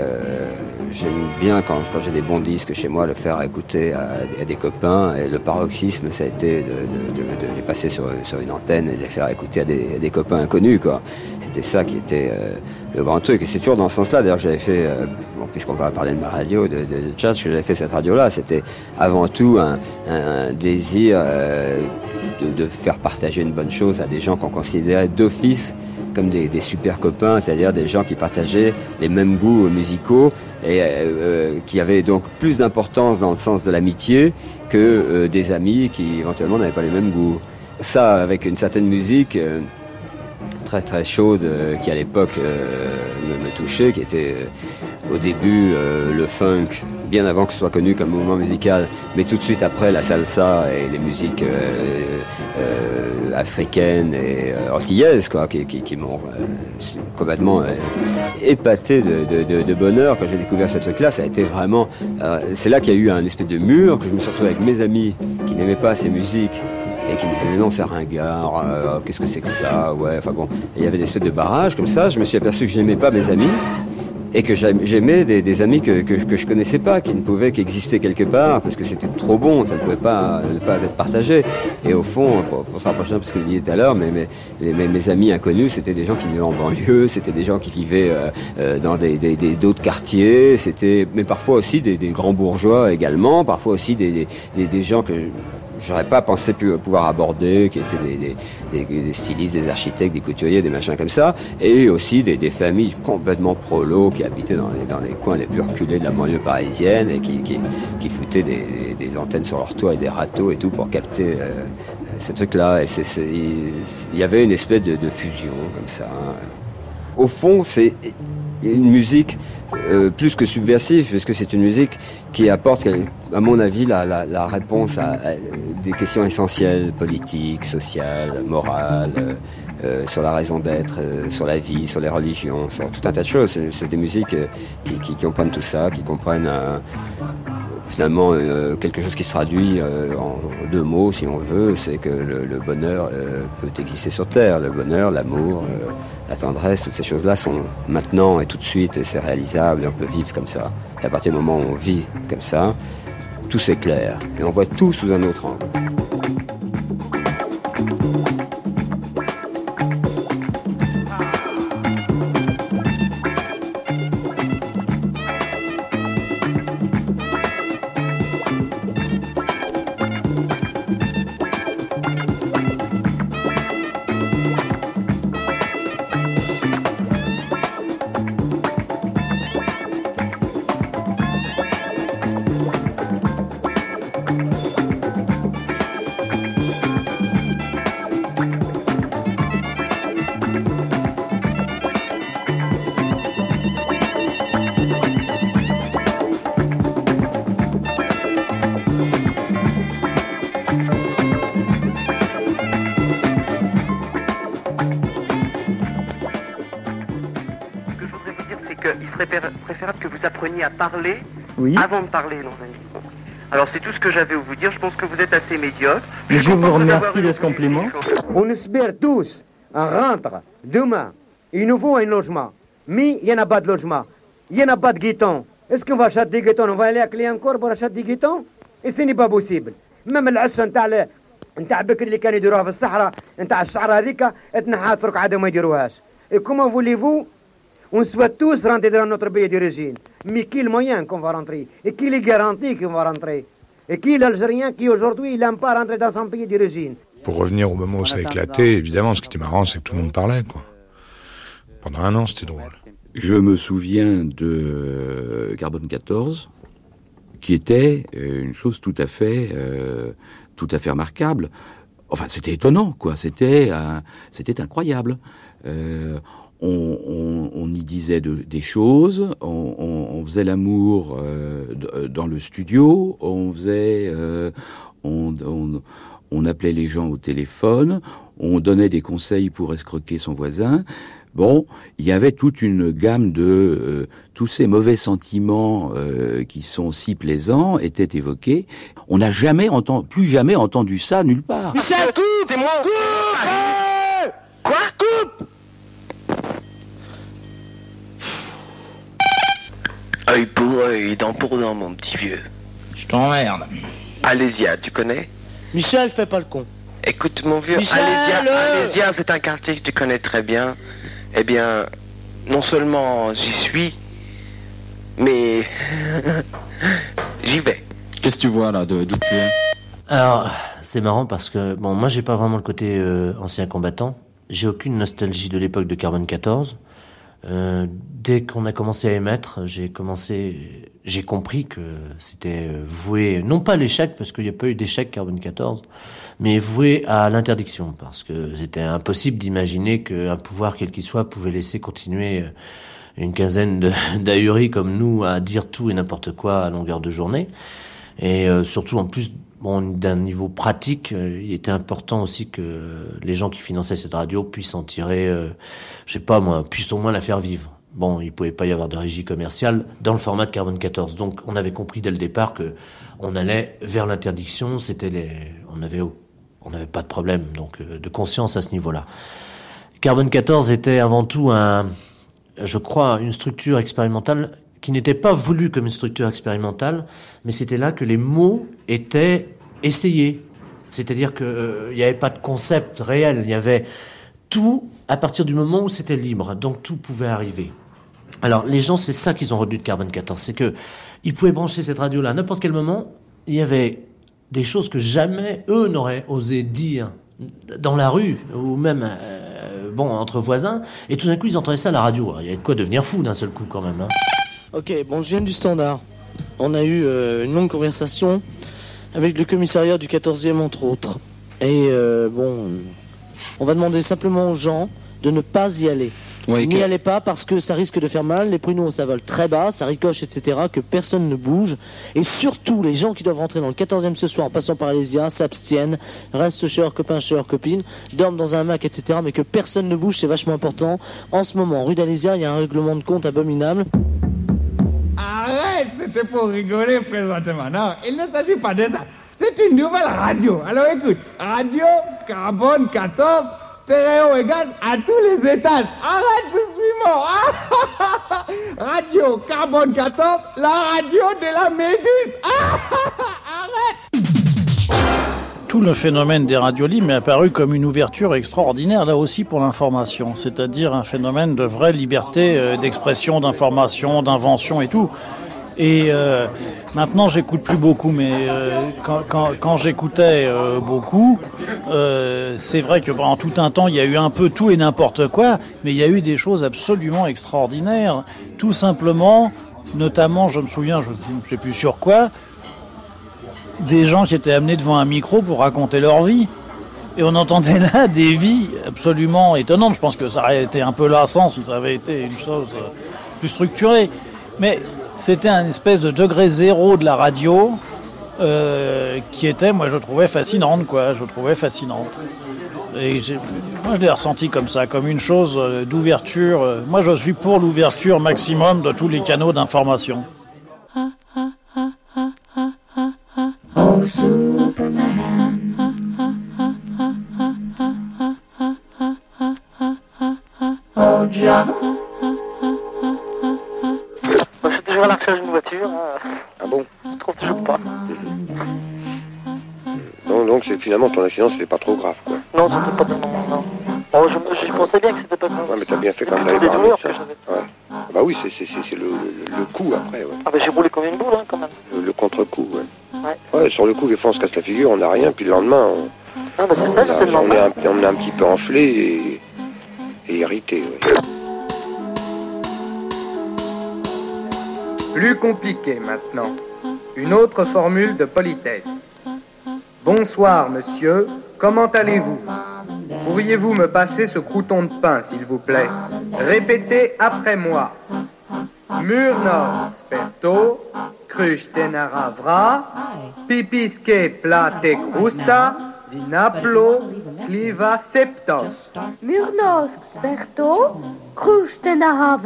j'aime bien quand, quand j'ai des bons disques chez moi le faire écouter à, des copains. Et le paroxysme ça a été de, les passer sur, sur une antenne et les faire écouter à des, copains inconnus quoi. C'était ça qui était euh, le grand truc. Et c'est toujours dans ce sens-là. D'ailleurs j'avais fait euh, bon, puisqu'on va parler de ma radio de, de, j'avais fait cette radio là c'était avant tout un, un désir euh, de, de faire partager une bonne chose à des gens qu'on considérait d'office comme des, super copains, c'est-à-dire des gens qui partageaient les mêmes goûts musicaux et euh, euh, qui avaient donc plus d'importance dans le sens de l'amitié que euh, des amis qui éventuellement n'avaient pas les mêmes goûts. Ça, avec une certaine musique euh, très très chaude qui à l'époque me, touchait, qui était au début euh, le funk, bien avant que ce soit connu comme mouvement musical, mais tout de suite après la salsa et les musiques euh, euh, africaines et antillaises, quoi, qui, m'ont complètement épaté de, bonheur quand j'ai découvert ce truc-là. Ça a été vraiment, c'est là qu'il y a eu un espèce de mur que je me suis retrouvé avec mes amis qui n'aimaient pas ces musiques et qui me disaient mais non c'est ringard, qu'est-ce que c'est que ça, ouais, enfin bon, il y avait des espèces de barrages comme ça. Je me suis aperçu que je n'aimais pas mes amis et que j'aim- j'aimais des, amis que, que, que je connaissais pas, qui ne pouvaient qu'exister quelque part, parce que c'était trop bon, ça ne pouvait pas ne pas être partagé. Et au fond, pour, pour se rapprocher un peu de ce que vous disiez tout à l'heure, mais mes, amis inconnus, c'était des gens qui vivaient en banlieue, c'était des gens qui vivaient euh, euh, dans des d'autres quartiers, c'était, mais parfois aussi des, grands bourgeois également, parfois aussi des, des gens que j'aurais pas pensé pouvoir aborder, qui étaient des, des, des, des stylistes, des architectes, des couturiers, des machins comme ça, et aussi des, familles complètement prolo qui habitaient dans les, dans les coins les plus reculés de la banlieue parisienne et qui, qui, qui foutaient des, des antennes sur leur toit et des râteaux et tout pour capter euh, ce truc-là. Et il y avait une espèce de, de fusion comme ça. Au fond, c'est une musique euh, plus que subversive, parce que c'est une musique qui apporte, à mon avis, la, réponse à, des questions essentielles, politiques, sociales, morales, euh, euh, sur la raison d'être, sur la vie, sur les religions, sur tout un tas de choses. C'est, des musiques qui, qui, comprennent tout ça, qui comprennent finalement euh, quelque chose qui se traduit euh, en deux mots, si on veut, c'est que le, bonheur euh, peut exister sur Terre. Le bonheur, l'amour, la tendresse, toutes ces choses-là sont maintenant et tout de suite, c'est réalisable, et on peut vivre comme ça. Et à partir du moment où on vit comme ça, tout s'éclaire, et on voit tout sous un autre angle. que vous appreniez à parler Oui. avant de parler dans un micro. Alors c'est tout ce que j'avais à vous dire. Je pense que vous êtes assez médiocre. Mais je suis vous content de avoir remercie eu de ce compliment. On espère tous un rentre demain. Il nous faut un logement. Mais il n'y en a pas de logement. Il n'y en a pas de guetons. Est-ce qu'on va acheter des guetons On va aller à clé encore pour acheter des guetons Et ce n'est pas possible. Même العشة نتاع ال- نتاع بكري اللي كانوا يديروها في الصحراء نتاع الشعر هذيك تنحات فرق عادة ما يديروهاش. Et comment voulez-vous on souhaite tous rentrer dans notre pays d'origine. Mais le moyen qu'on va rentrer Et qui les garantit qu'on va rentrer Et qui l'Algérien qui aujourd'hui n'aime pas rentrer dans son pays d'origine Pour revenir au moment où ça a éclaté, évidemment, ce qui était marrant, c'est que tout le monde parlait, quoi. Pendant un an, c'était drôle. Je me souviens de Carbone 14, qui était euh, une chose tout à fait, euh, tout à fait remarquable. Enfin, c'était étonnant, quoi. C'était, euh, c'était incroyable. Euh, on, on- on y disait de- des choses, on, on- on faisait l'amour euh, euh, dans le studio, on faisait, euh, on, on- on appelait les gens au téléphone, on donnait des conseils pour escroquer son voisin. Bon, il y avait toute une gamme de euh, tous ces mauvais sentiments euh, qui sont si plaisants étaient évoqués. On n'a jamais entendu, plus jamais entendu ça nulle part. Michel, coupe moi Coupe Quoi Coupe œil pour œil, dent pour dent, mon petit vieux. Je t'emmerde. Alésia, tu connais? Michel, fais pas le con. Écoute, mon vieux, Michel Alésia, Alésia, c'est un quartier que tu connais très bien. Eh bien, non seulement j'y suis, mais [LAUGHS] j'y vais. Qu'est-ce que tu vois là, de- d'où tu es? Alors, c'est marrant parce que, bon, moi, j'ai pas vraiment le côté euh, ancien combattant. J'ai aucune nostalgie de l'époque de Carbone 14. Euh, dès qu'on a commencé à émettre, j'ai commencé, j'ai compris que c'était euh, voué, non pas à l'échec, parce qu'il n'y a pas eu d'échec Carbone 14, mais voué à l'interdiction, parce que c'était impossible d'imaginer qu'un pouvoir, quel qu'il soit, pouvait laisser continuer euh, une quinzaine [LAUGHS] d'ahuris comme nous à dire tout et n'importe quoi à longueur de journée. Et surtout, en plus, d'un niveau pratique, euh, il était important aussi que les gens qui finançaient cette radio puissent en tirer, euh, je sais pas moi, puissent au moins la faire vivre. Bon, il pouvait pas y avoir de régie commerciale dans le format de Carbone 14. Donc, on avait compris dès le départ que on allait vers l'interdiction. C'était les, on avait, n'avait pas de problème, donc euh, de conscience à ce niveau-là. Carbone 14 était avant tout je crois, une structure expérimentale qui n'était pas voulue comme une structure expérimentale, mais c'était là que les mots étaient essayés. C'est-à-dire qu'il n'y avait pas de concept réel, il y avait tout à partir du moment où c'était libre, donc tout pouvait arriver. Alors les gens, c'est ça qu'ils ont retenu de Carbone 14, c'est que ils pouvaient brancher cette radio-là à n'importe quel moment. Il y avait des choses que jamais eux n'auraient osé dire dans la rue ou même euh, bon entre voisins. Et tout d'un coup, ils entendaient ça à la radio. Il y avait de quoi devenir fou d'un seul coup quand même. hein. Ok, bon, je viens du standard. On a eu euh, une longue conversation avec le commissariat du 14e, entre autres. Et euh, bon, on va demander simplement aux gens de ne pas y aller. N'y que- allez pas parce que ça risque de faire mal, les pruneaux ça vole très bas, ça ricoche, etc., que personne ne bouge. Et surtout, les gens qui doivent rentrer dans le 14e ce soir en passant par Alésia s'abstiennent, restent chez leurs copains, chez leurs copines, dorment dans un Mac, etc., mais que personne ne bouge, c'est vachement important. En ce moment, rue d'Alésia, il y a un règlement de compte abominable. Arrête, c'était pour rigoler présentement. Non, il ne s'agit pas de ça. C'est une nouvelle radio. Alors écoute, radio carbone 14, stéréo et gaz à tous les étages. Arrête, je suis mort. [LAUGHS] radio carbone 14, la radio de la méduse. [LAUGHS] Arrête. Tout le phénomène des radios libres est apparu comme une ouverture extraordinaire, là aussi pour l'information, c'est-à-dire un phénomène de vraie liberté euh, d'expression, d'information, d'invention et tout. Et euh, maintenant, j'écoute plus beaucoup, mais euh, quand, quand, quand j'écoutais euh, beaucoup, euh, c'est vrai que pendant tout un temps, il y a eu un peu tout et n'importe quoi, mais il y a eu des choses absolument extraordinaires. Tout simplement, notamment, je me souviens, je ne sais plus sur quoi, des gens qui étaient amenés devant un micro pour raconter leur vie. Et on entendait là [LAUGHS] des vies absolument étonnantes. Je pense que ça aurait été un peu lassant si ça avait été une chose euh, plus structurée. Mais c'était un espèce de degré zéro de la radio euh, qui était, moi je trouvais fascinante, quoi. Je trouvais fascinante. Et moi je l'ai ressenti comme ça, comme une chose euh, d'ouverture. Euh, Moi je suis pour l'ouverture maximum de tous les canaux d'information. Oh. Oh, la recherche d'une voiture. Ah bon Je trouve toujours pas. Donc, donc c'est finalement ton accident, c'était pas trop grave, quoi. Non, c'était pas tellement. Non. Oh, je, je pensais bien que c'était pas grave. Ouais, mais t'as bien fait quand même d'aller voir un douleurs médecin. Ouais. Ah Bah oui, c'est le, le, le coup après, ouais. Ah, ben j'ai roulé comme une boule, hein, quand même. Le, le contre-coup, ouais. Ouais. Ouais, sur le coup, des fois on se casse la figure, on n'a rien, puis le lendemain, on, Ah, ben c'est on, ça, a- c'est on est, un, on est un petit peu enflé et, et irrité, ouais. Plus compliqué maintenant. Une autre formule de politesse. Bonsoir, monsieur. Comment allez-vous? Pourriez-vous me passer ce crouton de pain, s'il vous plaît? Répétez après moi. Murnos sperto, crustenara vra, pipisque plate crusta, dinaplo cliva septos. Murnos sperto, crustenara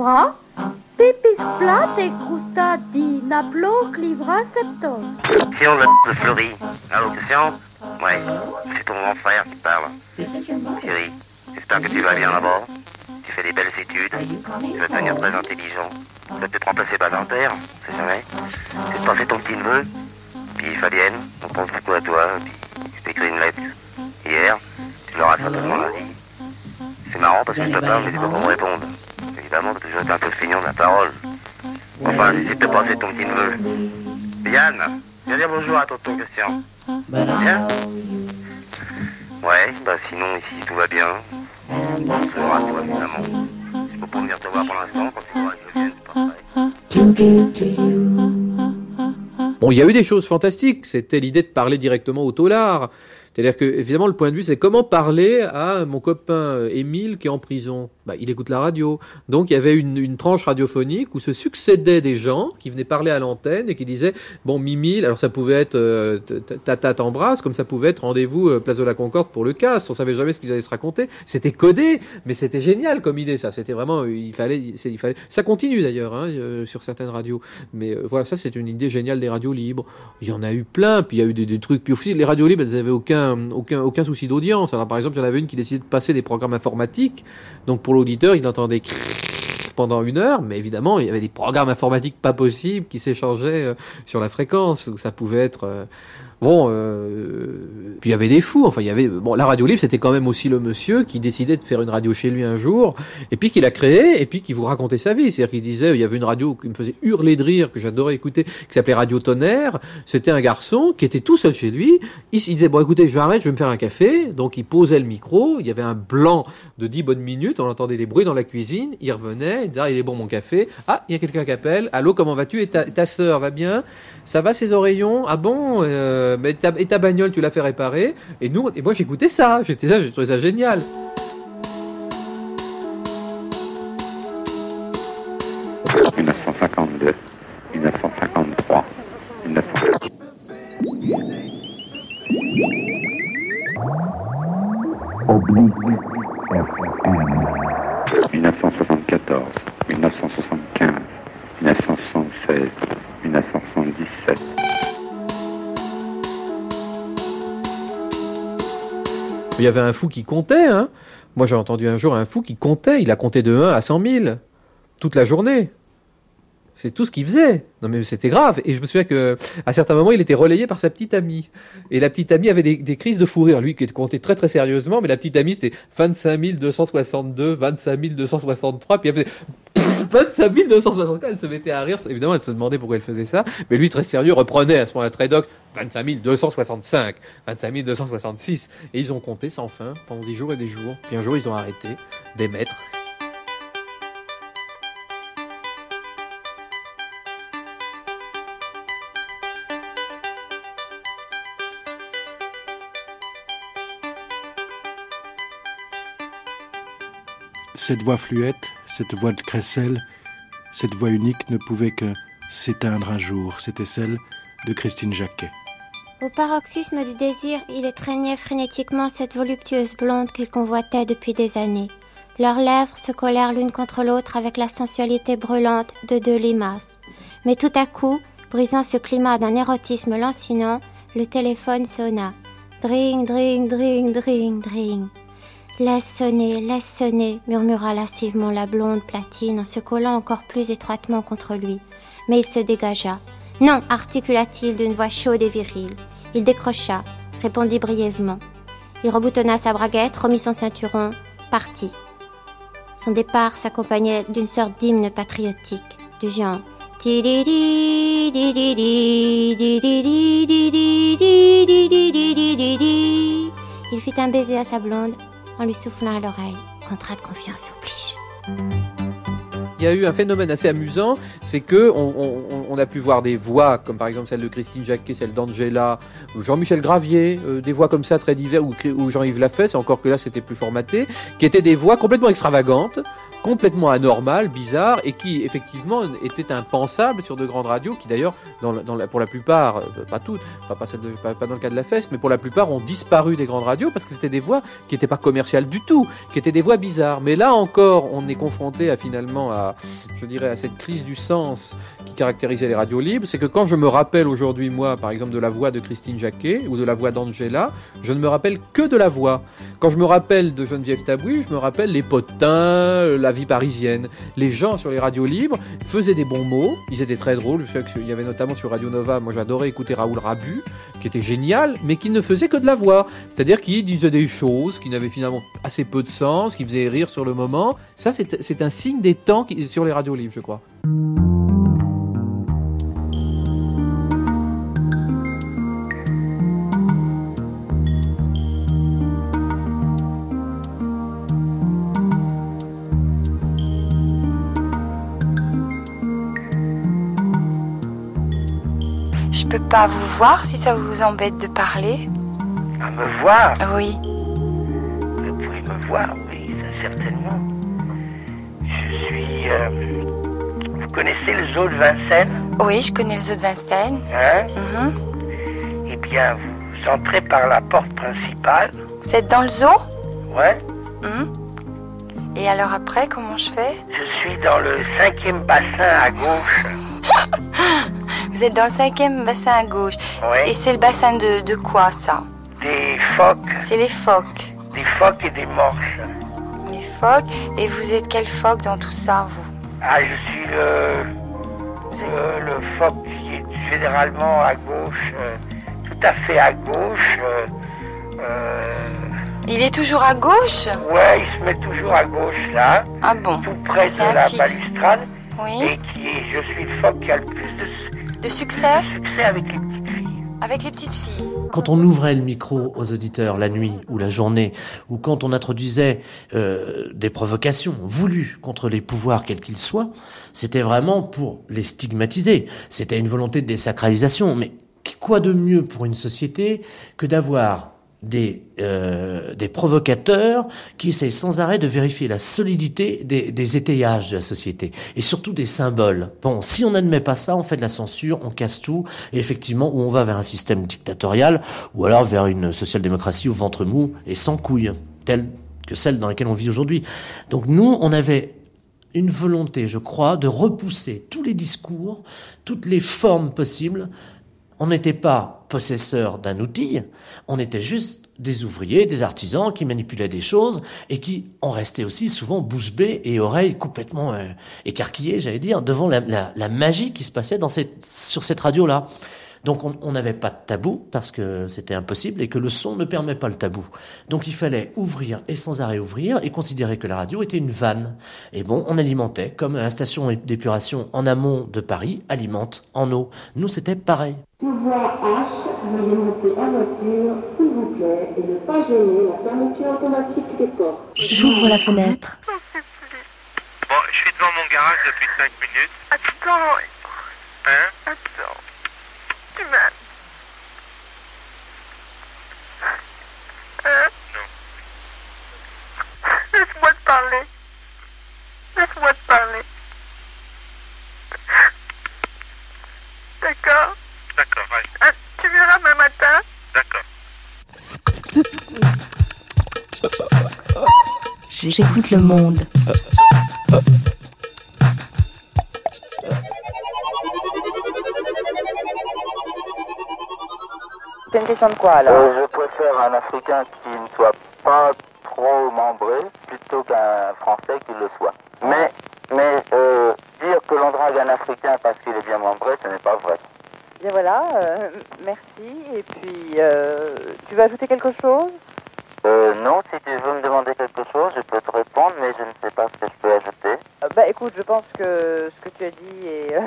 pipis plate crusta di naplo clivra septos. Question de, de Fleury. Allô, question Ouais, c'est ton grand frère qui parle. Thierry, j'espère que tu vas bien là-bas. Tu fais des belles études. Tu vas devenir très intelligent. Tu vas peut-être remplacer par dentaire, on sait jamais. C'est de passer ton petit neveu, puis Fabienne, on pense beaucoup à toi, puis je t'ai écrit une lettre hier, tu l'auras certainement lundi. C'est marrant parce que je te parle, mais tu peux pas me répondre. Évidemment, parce que je un peu feignant de la parole. Enfin, j'essaie de te passer ton petit neveu. Yann, viens dire bonjour à tonton Christian. Bien Ouais, bah sinon ici tout va bien. Bonjour à toi évidemment. Je peux pas venir te voir pour l'instant, quand tu que je vienne, c'est pas vrai. Bon, il y a eu des choses fantastiques. C'était l'idée de parler directement au taulard. C'est-à-dire que, évidemment, le point de vue, c'est comment parler à mon copain euh, Émile qui est en prison. Bah, il écoute la radio. Donc, il y avait une, tranche radiophonique où se succédaient des gens qui venaient parler à l'antenne et qui disaient, bon, Mimile, alors ça pouvait être euh, Tata t'embrasse, comme ça pouvait être rendez-vous euh, Place de la Concorde pour le casse. On savait jamais ce qu'ils allaient se raconter. C'était codé, mais c'était génial comme idée, ça. C'était vraiment, il fallait. Ça continue d'ailleurs hein, euh, sur certaines radios. Mais euh, voilà, ça c'est une idée géniale des radios libres. Il y en a eu plein, puis il y a eu des, des trucs. Puis aussi, les radios libres, elles n'avaient aucun, aucun, aucun souci d'audience. Alors par exemple, il y en avait une qui décidait de passer des programmes informatiques. Donc pour l'auditeur, il entendait pendant une heure, mais évidemment, il y avait des programmes informatiques pas possibles qui s'échangeaient euh, sur la fréquence, où ça pouvait être... Bon, euh, puis il y avait des fous. Enfin, il y avait bon, la radio libre, c'était quand même aussi le monsieur qui décidait de faire une radio chez lui un jour, et puis qu'il a créé, et puis qui vous racontait sa vie. C'est-à-dire qu'il disait, il y avait une radio qui me faisait hurler de rire, que j'adorais écouter, qui s'appelait Radio Tonnerre. C'était un garçon qui était tout seul chez lui. Il, il disait, bon, écoutez, je vais arrêter, je vais me faire un café. Donc il posait le micro. Il y avait un blanc de 10 bonnes minutes. On entendait des bruits dans la cuisine. Il revenait, il disait, ah, il est bon mon café. Ah, il y a quelqu'un qui appelle. Allô, comment vas-tu? Et ta, ta sœur va bien? Ça va ses oreillons? Ah bon? Euh, mais ta, Et ta bagnole, tu l'as fait réparer? Et nous, et moi j'écoutais ça. J'étais là, j'ai trouvé ça génial. « 1952, 1953, 1953. Oblique FM. 1974, 1975, 1976, 1977. Il y avait un fou qui comptait. Hein. Moi j'ai entendu un jour un fou qui comptait. Il a compté de 1 à 100 000 toute la journée. C'est tout ce qu'il faisait. Non mais c'était grave. Et je me souviens que à certains moments, il était relayé par sa petite amie. Et la petite amie avait des, crises de fou rire. Lui qui comptait très très sérieusement, mais la petite amie c'était 25 262, 25 263. Puis elle faisait 25 264. Elle se mettait à rire. Évidemment, elle se demandait pourquoi elle faisait ça. Mais lui très sérieux reprenait à ce moment-là très doc 25 265, 25 266. Et ils ont compté sans fin pendant des jours et des jours. Puis un jour, ils ont arrêté d'émettre. Cette voix fluette, cette voix de crécelle, cette voix unique ne pouvait que s'éteindre un jour. C'était celle de Christine Jacquet. Au paroxysme du désir, il étreignait frénétiquement cette voluptueuse blonde qu'il convoitait depuis des années. Leurs lèvres se collèrent l'une contre l'autre avec la sensualité brûlante de deux limaces. Mais tout à coup, brisant ce climat d'un érotisme lancinant, le téléphone sonna. Dring, dring, dring, dring, dring. Laisse sonner, laisse sonner, murmura lascivement la blonde platine en se collant encore plus étroitement contre lui. Mais il se dégagea. Non, articula-t-il d'une voix chaude et virile. Il décrocha, répondit brièvement. Il reboutonna sa braguette, remit son ceinturon, partit. Son départ s'accompagnait d'une sorte d'hymne patriotique, du genre. Il fit un baiser à sa blonde en lui soufflant à l'oreille. Contrat de confiance oblige. Il y a eu un phénomène assez amusant, c'est que on, a pu voir des voix, comme par exemple celle de Christine Jacquet, celle d'Angela, ou Jean-Michel Gravier, euh, des voix comme ça très divers, ou, ou Jean-Yves Lafesse, encore que là c'était plus formaté, qui étaient des voix complètement extravagantes, complètement anormales, bizarres, et qui effectivement étaient impensables sur de grandes radios, qui d'ailleurs, pour la plupart, euh, pas toutes, pas, pas, dans le cas de la Fesse, mais pour la plupart ont disparu des grandes radios parce que c'était des voix qui n'étaient pas commerciales du tout, qui étaient des voix bizarres. Mais là encore, on est confronté à finalement à, je dirais, à cette crise du sens qui caractérisait les radios libres, c'est que quand je me rappelle aujourd'hui, moi, par exemple, de la voix de Christine Jacquet ou de la voix d'Angela, je ne me rappelle que de la voix. Quand je me rappelle de Geneviève Tabouy, je me rappelle les potins, euh, la vie parisienne. Les gens sur les radios libres faisaient des bons mots, ils étaient très drôles. Je sais qu'il y avait notamment sur Radio Nova, moi j'adorais écouter Raoul Rabu, qui était génial, mais qui ne faisait que de la voix. C'est-à-dire qu'il disait des choses qui n'avaient finalement assez peu de sens, qui faisaient rire sur le moment. Ça, c'est un signe des temps sur les radios libres, je crois. Pas vous voir si ça vous embête de parler À me voir Oui. Vous pouvez me voir, oui, ça, certainement. Je suis. euh, vous connaissez le zoo de Vincennes Oui, je connais le zoo de Vincennes. Hein Mhm. Eh bien, vous entrez par la porte principale. Vous êtes dans le zoo Ouais. Mhm. Et alors après, comment je fais Je suis dans le cinquième bassin à gauche. [LAUGHS] Vous êtes dans le cinquième bassin à gauche. Ouais. Et c'est le bassin de, de quoi, ça Des phoques. C'est les phoques. Des phoques et des morses. Les phoques. Et vous êtes quel phoque dans tout ça, vous Ah, je suis le. Le, le phoque qui est généralement à gauche. euh, tout à fait à gauche. euh, euh, Il est toujours à gauche Ouais, il se met toujours à gauche là. Ah bon Tout près de la fixe. balustrade. Oui. Et qui est, je suis le phoque qui a le plus de, De succès succès avec les petites filles. Avec les petites filles. Quand on ouvrait le micro aux auditeurs la nuit ou la journée, ou quand on introduisait euh, des provocations voulues contre les pouvoirs quels qu'ils soient, c'était vraiment pour les stigmatiser. C'était une volonté de désacralisation. Mais quoi de mieux pour une société que d'avoir des, euh, des provocateurs qui essayent sans arrêt de vérifier la solidité des, étayages de la société et surtout des symboles. Bon, si on n'admet pas ça, on fait de la censure, on casse tout et effectivement, on va vers un système dictatorial ou alors vers une social-démocratie au ventre mou et sans couilles, telle que celle dans laquelle on vit aujourd'hui. Donc nous, on avait une volonté, je crois, de repousser tous les discours, toutes les formes possibles. On n'était pas possesseur d'un outil, on était juste des ouvriers, des artisans qui manipulaient des choses et qui en restaient aussi souvent bouche bée et oreilles complètement euh, écarquillées, j'allais dire, devant la, la- la magie qui se passait dans cette, sur cette radio-là. Donc on n'avait pas de tabou parce que c'était impossible et que le son ne permet pas le tabou. Donc il fallait ouvrir et sans arrêt ouvrir et considérer que la radio était une vanne. Et bon, on alimentait comme la station d'épuration en amont de Paris alimente en eau. Nous c'était pareil. Pouvoir H, veuillez monter en voiture, s'il vous plaît, et ne pas gêner la fermeture automatique des portes. J'ouvre la fenêtre. Bon, je suis devant mon garage depuis 5 minutes. Attends, Hein? Attends. Tu m'as... Hein Laisse-moi te parler. Laisse-moi te parler. D'accord? D'accord, allez. Ah, Tu viendras demain matin D'accord. J'écoute le monde. C'est une question de quoi alors Euh, je préfère un Africain qui ne soit pas trop membré plutôt qu'un Français qui le soit. Mais, mais euh, dire que l'on drague un Africain parce qu'il est bien membré, ce n'est pas vrai. Bien voilà, euh, merci. Et puis, tu veux ajouter quelque chose? Non, si tu veux me demander quelque chose, je peux te répondre, mais je ne sais pas ce que je peux ajouter. Bah écoute, je pense que ce que tu as dit est,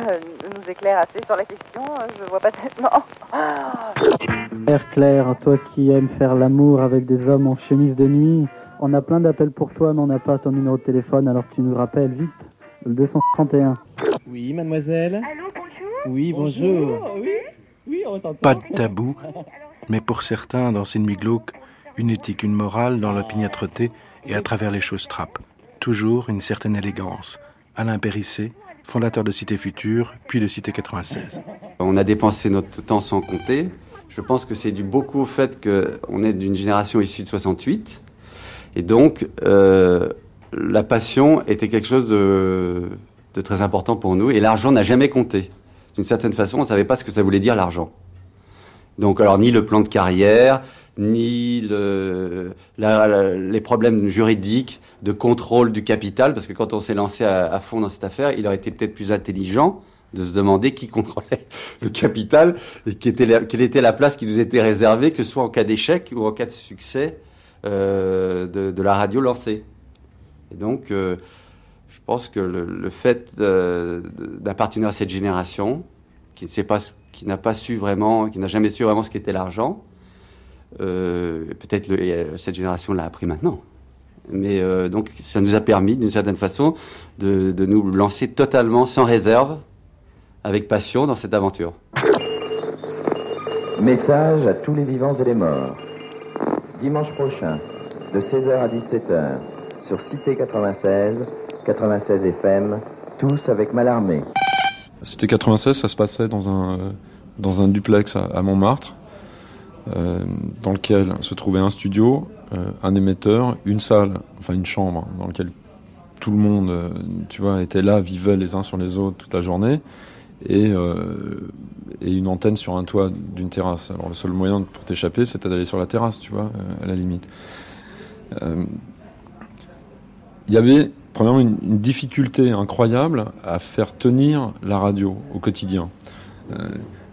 nous éclaire assez sur la question. euh, Je vois pas tellement. [LAUGHS] Claire, Claire, toi qui aimes faire l'amour avec des hommes en chemise de nuit, on a plein d'appels pour toi, mais on n'a pas ton numéro de téléphone, alors tu nous rappelles vite. Le 231. Oui, mademoiselle Allô, bonjour Oui, bonjour. Oui, oui, on t'entend. Pas de tabou, mais pour certains, dans Cinemi Glauque, une éthique, une morale dans l'opiniâtreté et à travers les choses trappes. Toujours une certaine élégance. Alain Périssé, fondateur de Cité Future, puis de Cité 96. On a dépensé notre temps sans compter. Je pense que c'est dû beaucoup au fait qu'on est d'une génération issue de 68. Et donc, euh, la passion était quelque chose de, très important pour nous. Et l'argent n'a jamais compté. D'une certaine façon, on ne savait pas ce que ça voulait dire l'argent. Donc, alors, ni le plan de carrière, ni les problèmes juridiques de contrôle du capital, parce que quand on s'est lancé à fond dans cette affaire, il aurait été peut-être plus intelligent de se demander qui contrôlait le capital et quelle était la place qui nous était réservée, que ce soit en cas d'échec ou en cas de succès euh, de, la radio lancée. Et donc, euh, je pense que le, fait euh, d'appartenir à cette génération, qui ne sait pas, qui n'a pas su vraiment, qui n'a jamais su vraiment ce qu'était l'argent, peut-être cette génération l'a appris maintenant. Mais donc, ça nous a permis, d'une certaine façon, de nous lancer totalement, sans réserve, avec passion, dans cette aventure. Message à tous les vivants et les morts. Dimanche prochain, de 16h à 17h, sur Cité 96, 96 FM, tous avec Malarmé. C'était 96, ça se passait dans un, euh, dans un duplex à, à Montmartre, euh, dans lequel se trouvait un studio, euh, un émetteur, une salle, enfin une chambre, dans laquelle tout le monde, tu vois, était là, vivait les uns sur les autres toute la journée, et, euh, et une antenne sur un toit d'une terrasse. Alors le seul moyen pour t'échapper, c'était d'aller sur la terrasse, tu vois, euh, à la limite. Euh, il y avait premièrement une, difficulté incroyable à faire tenir la radio au quotidien.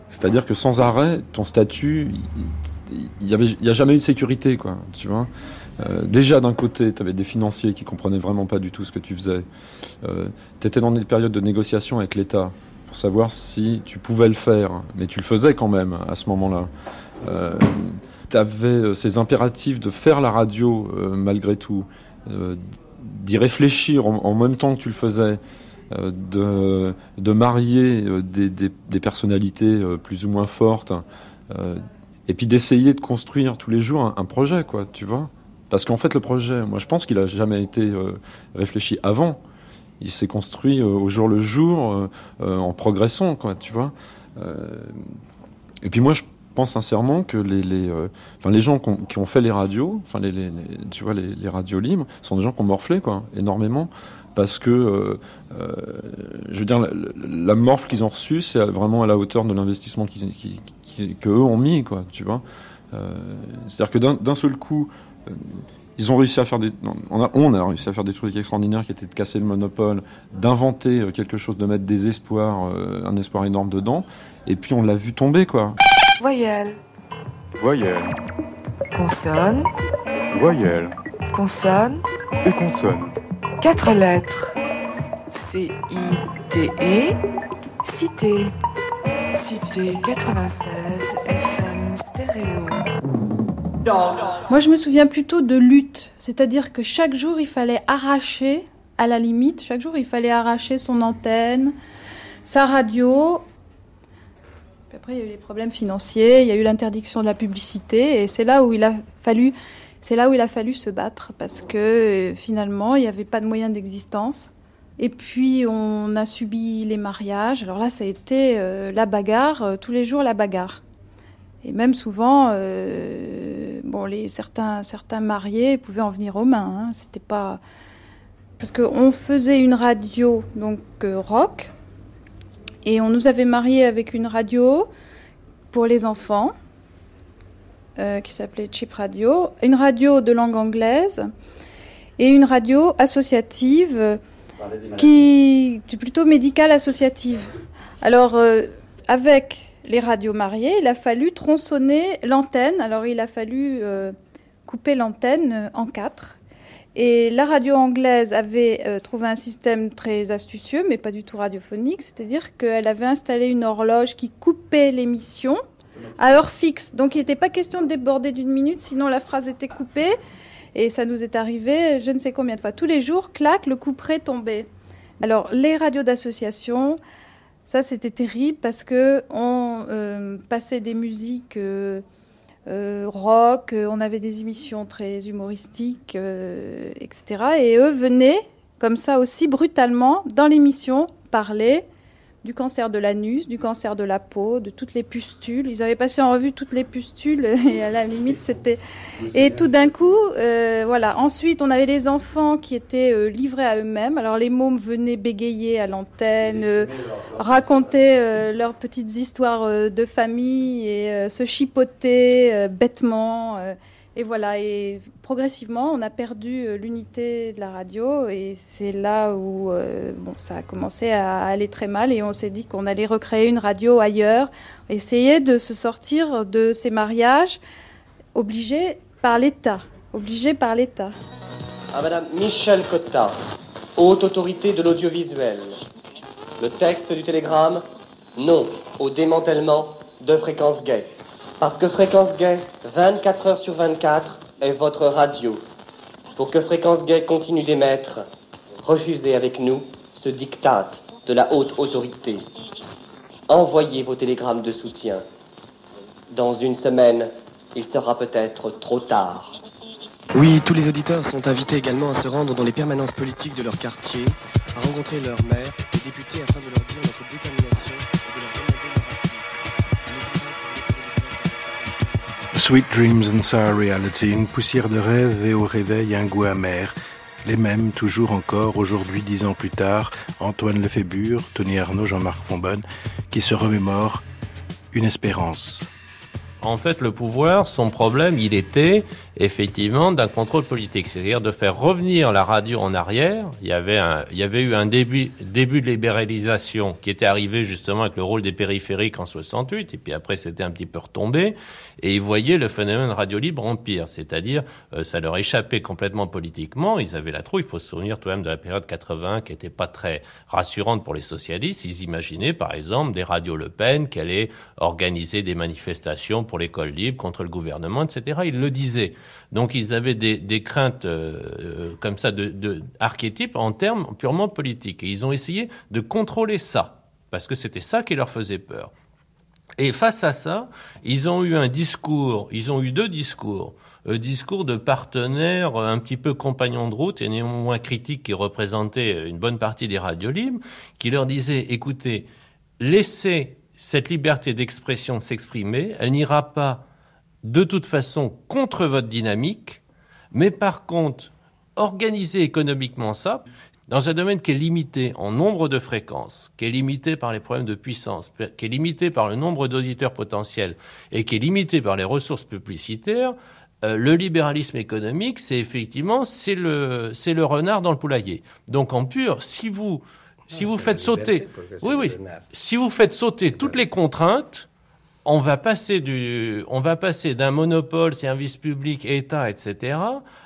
C'est-à-dire que sans arrêt, ton statut, il- il y avait, il y a jamais eu de sécurité, quoi. Tu vois. Déjà d'un côté, tu avais des financiers qui comprenaient vraiment pas du tout ce que tu faisais. Euh, tu étais dans des périodes de négociation avec l'État savoir si tu pouvais le faire, mais tu le faisais quand même à ce moment-là. Euh, tu avais ces impératifs de faire la radio euh, malgré tout, euh, d'y réfléchir en, même temps que tu le faisais, euh, de, de marier euh, des, des, personnalités euh, plus ou moins fortes, euh, et puis d'essayer de construire tous les jours un, un projet, quoi, tu vois. Parce qu'en fait, le projet, moi, je pense qu'il a jamais été euh, réfléchi avant. Il s'est construit euh, au jour le jour, euh, euh, en progressant, quoi, tu vois. Et puis moi, je pense sincèrement que les, les, enfin, les gens qui ont, fait les radios, enfin, les, tu vois, les, radios libres, sont des gens qui ont morflé, quoi, énormément. Parce que, je veux dire, la, la morphe qu'ils ont reçue, c'est vraiment à la hauteur de l'investissement qu'ils, qui, qui- que eux ont mis, quoi, tu vois. C'est-à-dire que d'un, seul coup, ils ont réussi à faire des, non, on a, on a réussi à faire des trucs extraordinaires qui étaient de casser le monopole, d'inventer euh, quelque chose, de mettre des espoirs, euh, un espoir énorme dedans, et puis on l'a vu tomber, quoi. Voyelle, Voyelle, consonne, voyelle consonne, et consonne. quatre lettres. C-I-T-E, cité. Cité 96 FM stéréo. Moi, je me souviens plutôt de lutte, c'est-à-dire que chaque jour, il fallait arracher, à la limite, chaque jour, il fallait arracher son antenne, sa radio. Puis après, il y a eu les problèmes financiers, il y a eu l'interdiction de la publicité, et c'est là où il a fallu, c'est là où il a fallu se battre, parce que euh, finalement, il n'y avait pas de moyens d'existence. Et puis, on a subi les mariages. Alors là, ça a été euh, la bagarre, euh, tous les jours la bagarre. Et même souvent, euh, bon, les, certains, certains mariés pouvaient en venir aux mains. hein. C'était pas. Parce qu'on faisait une radio, donc euh, rock, et on nous avait mariés avec une radio pour les enfants, euh, qui s'appelait Chip Radio, une radio de langue anglaise, et une radio associative, qui plutôt médicale associative. Alors, avec les radios mariées, il a fallu tronçonner l'antenne. Alors, il a fallu euh, couper l'antenne euh, en quatre. Et la radio anglaise avait euh, trouvé un système très astucieux, mais pas du tout radiophonique, c'est-à-dire qu'elle avait installé une horloge qui coupait l'émission à heure fixe. Donc il n'était pas question de déborder d'une minute, sinon la phrase était coupée. Et ça nous est arrivé je ne sais combien de fois. Tous les jours, clac, le couperet tombait. Alors les radios d'association, ça c'était terrible parce que on euh, passait des musiques euh, euh, rock, on avait des émissions très humoristiques, etc. Et eux venaient comme ça aussi brutalement dans l'émission parler du cancer de l'anus, du cancer de la peau, de toutes les pustules. Ils avaient passé en revue toutes les pustules [LAUGHS] et à la limite c'était. Et tout d'un coup, euh, voilà. Ensuite, on avait les enfants qui étaient euh, livrés à eux-mêmes. Alors les mômes venaient bégayer à l'antenne, euh, raconter leurs petites histoires de famille et se chipoter bêtement. Et voilà, et progressivement, on a perdu euh, l'unité de la radio, et c'est là où euh, ça a commencé à aller très mal, et on s'est dit qu'on allait recréer une radio ailleurs, essayer de se sortir de ces mariages obligés par l'État, obligés par l'État. À Madame Michel Cotta, haute autorité de l'audiovisuel. Le texte du télégramme Non au démantèlement de Fréquence Gay. Parce que Fréquence Gay, 24 heures sur 24, est votre radio. Pour que Fréquence Gay continue d'émettre, refusez avec nous ce diktat de la haute autorité. Envoyez vos télégrammes de soutien. Dans une semaine, il sera peut-être trop tard. Oui, tous les auditeurs sont invités également à se rendre dans les permanences politiques de leur quartier, à rencontrer leurs maires et députés afin de leur dire notre détermination Sweet Dreams and Sour Reality, une poussière de rêve et au réveil un goût amer. Les mêmes, toujours encore, aujourd'hui, dix ans plus tard, Antoine Lefébure, Tony Arnaud, Jean-Marc Fonbonne, qui se remémorent une espérance. En fait, le pouvoir, son problème, il était effectivement d'un contrôle politique, c'est-à-dire de faire revenir la radio en arrière. Il y avait, eu un début, début de libéralisation qui était arrivé justement avec le rôle des périphériques en 68, et puis après c'était un petit peu retombé, et ils voyaient le phénomène radio libre empire, c'est-à-dire euh, ça leur échappait complètement politiquement, ils avaient la trouille, il faut se souvenir tout de même de la période 80 qui n'était pas très rassurante pour les socialistes, ils imaginaient par exemple des radios Le Pen qui allaient organiser des manifestations pour l'école libre contre le gouvernement, etc. Ils le disaient. Donc ils avaient des, craintes euh, euh, comme ça de archétypes en termes purement politiques. Et ils ont essayé de contrôler ça, parce que c'était ça qui leur faisait peur. Et face à ça, ils ont eu un discours, ils ont eu deux discours. Un discours de partenaires euh, un petit peu compagnons de route et néanmoins critiques qui représentaient une bonne partie des radios libres, qui leur disaient, écoutez, laissez cette liberté d'expression s'exprimer, elle n'ira pas de toute façon contre votre dynamique, mais par contre, organiser économiquement ça dans un domaine qui est limité en nombre de fréquences, qui est limité par les problèmes de puissance, qui est limité par le nombre d'auditeurs potentiels et qui est limité par les ressources publicitaires, euh, le libéralisme économique, c'est effectivement c'est le le renard dans le poulailler. Donc en pur, si vous si vous faites sauter, oui oui, si vous faites sauter toutes les contraintes, on va passer du, on va passer d'un monopole, service public, État, etc.,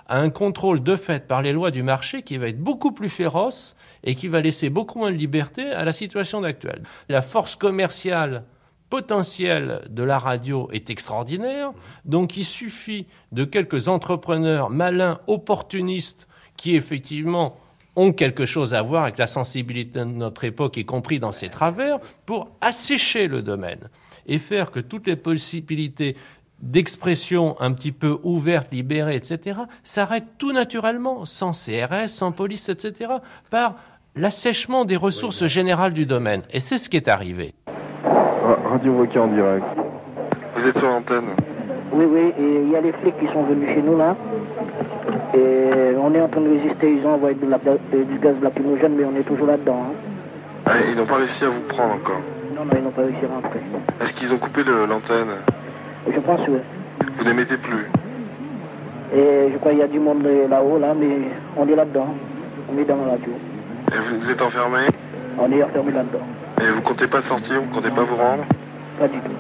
à un contrôle de fait par les lois du marché qui va être beaucoup plus féroce et qui va laisser beaucoup moins de liberté à la situation actuelle. La force commerciale potentielle de la radio est extraordinaire, donc il suffit de quelques entrepreneurs malins, opportunistes, qui effectivement ont quelque chose à voir avec la sensibilité de notre époque, y compris dans ses travers, pour assécher le domaine et faire que toutes les possibilités d'expression un petit peu ouvertes, libérées, etc., s'arrêtent tout naturellement, sans CRS, sans police, etc., par l'assèchement des ressources générales du domaine. Et c'est ce qui est arrivé. Radio Voquet en direct. Vous êtes sur l'antenne Oui, oui, et il y a les flics qui sont venus chez nous là. Et on est en train de résister, ils ont envoyé de la- de- du gaz lacrymogène, mais on est toujours là-dedans. hein. Ah, Ils n'ont pas réussi à vous prendre encore. Non, non, ils n'ont pas réussi à rentrer. Est-ce qu'ils ont coupé l'antenne? Je pense, oui. Vous n'émettez plus Et je crois qu'il y a du monde là-haut, là, mais on est là-dedans. On est dans la radio. Et vous, vous êtes enfermé? On est enfermé là-dedans. Et vous comptez pas sortir? Vous comptez pas vous rendre? Pas du tout.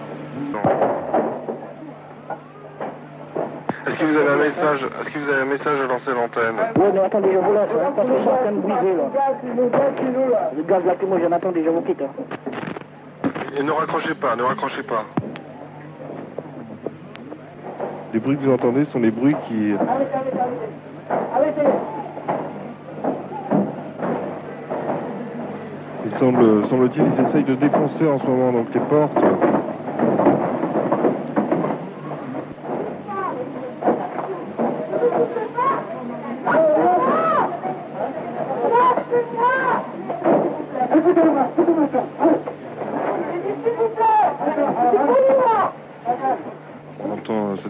Est-ce que vous avez un message Est-ce que vous avez un message à lancer l'antenne Oui, mais attendez, je vous laisse, hein, parce que je suis en train de briser, là. Le gaz lacrymogène, attendez, je vous quitte. hein. Et ne raccrochez pas, ne raccrochez pas. Les bruits que vous entendez sont les bruits qui... Il semble, semble-t-il, ils essayent de défoncer en ce moment donc les portes.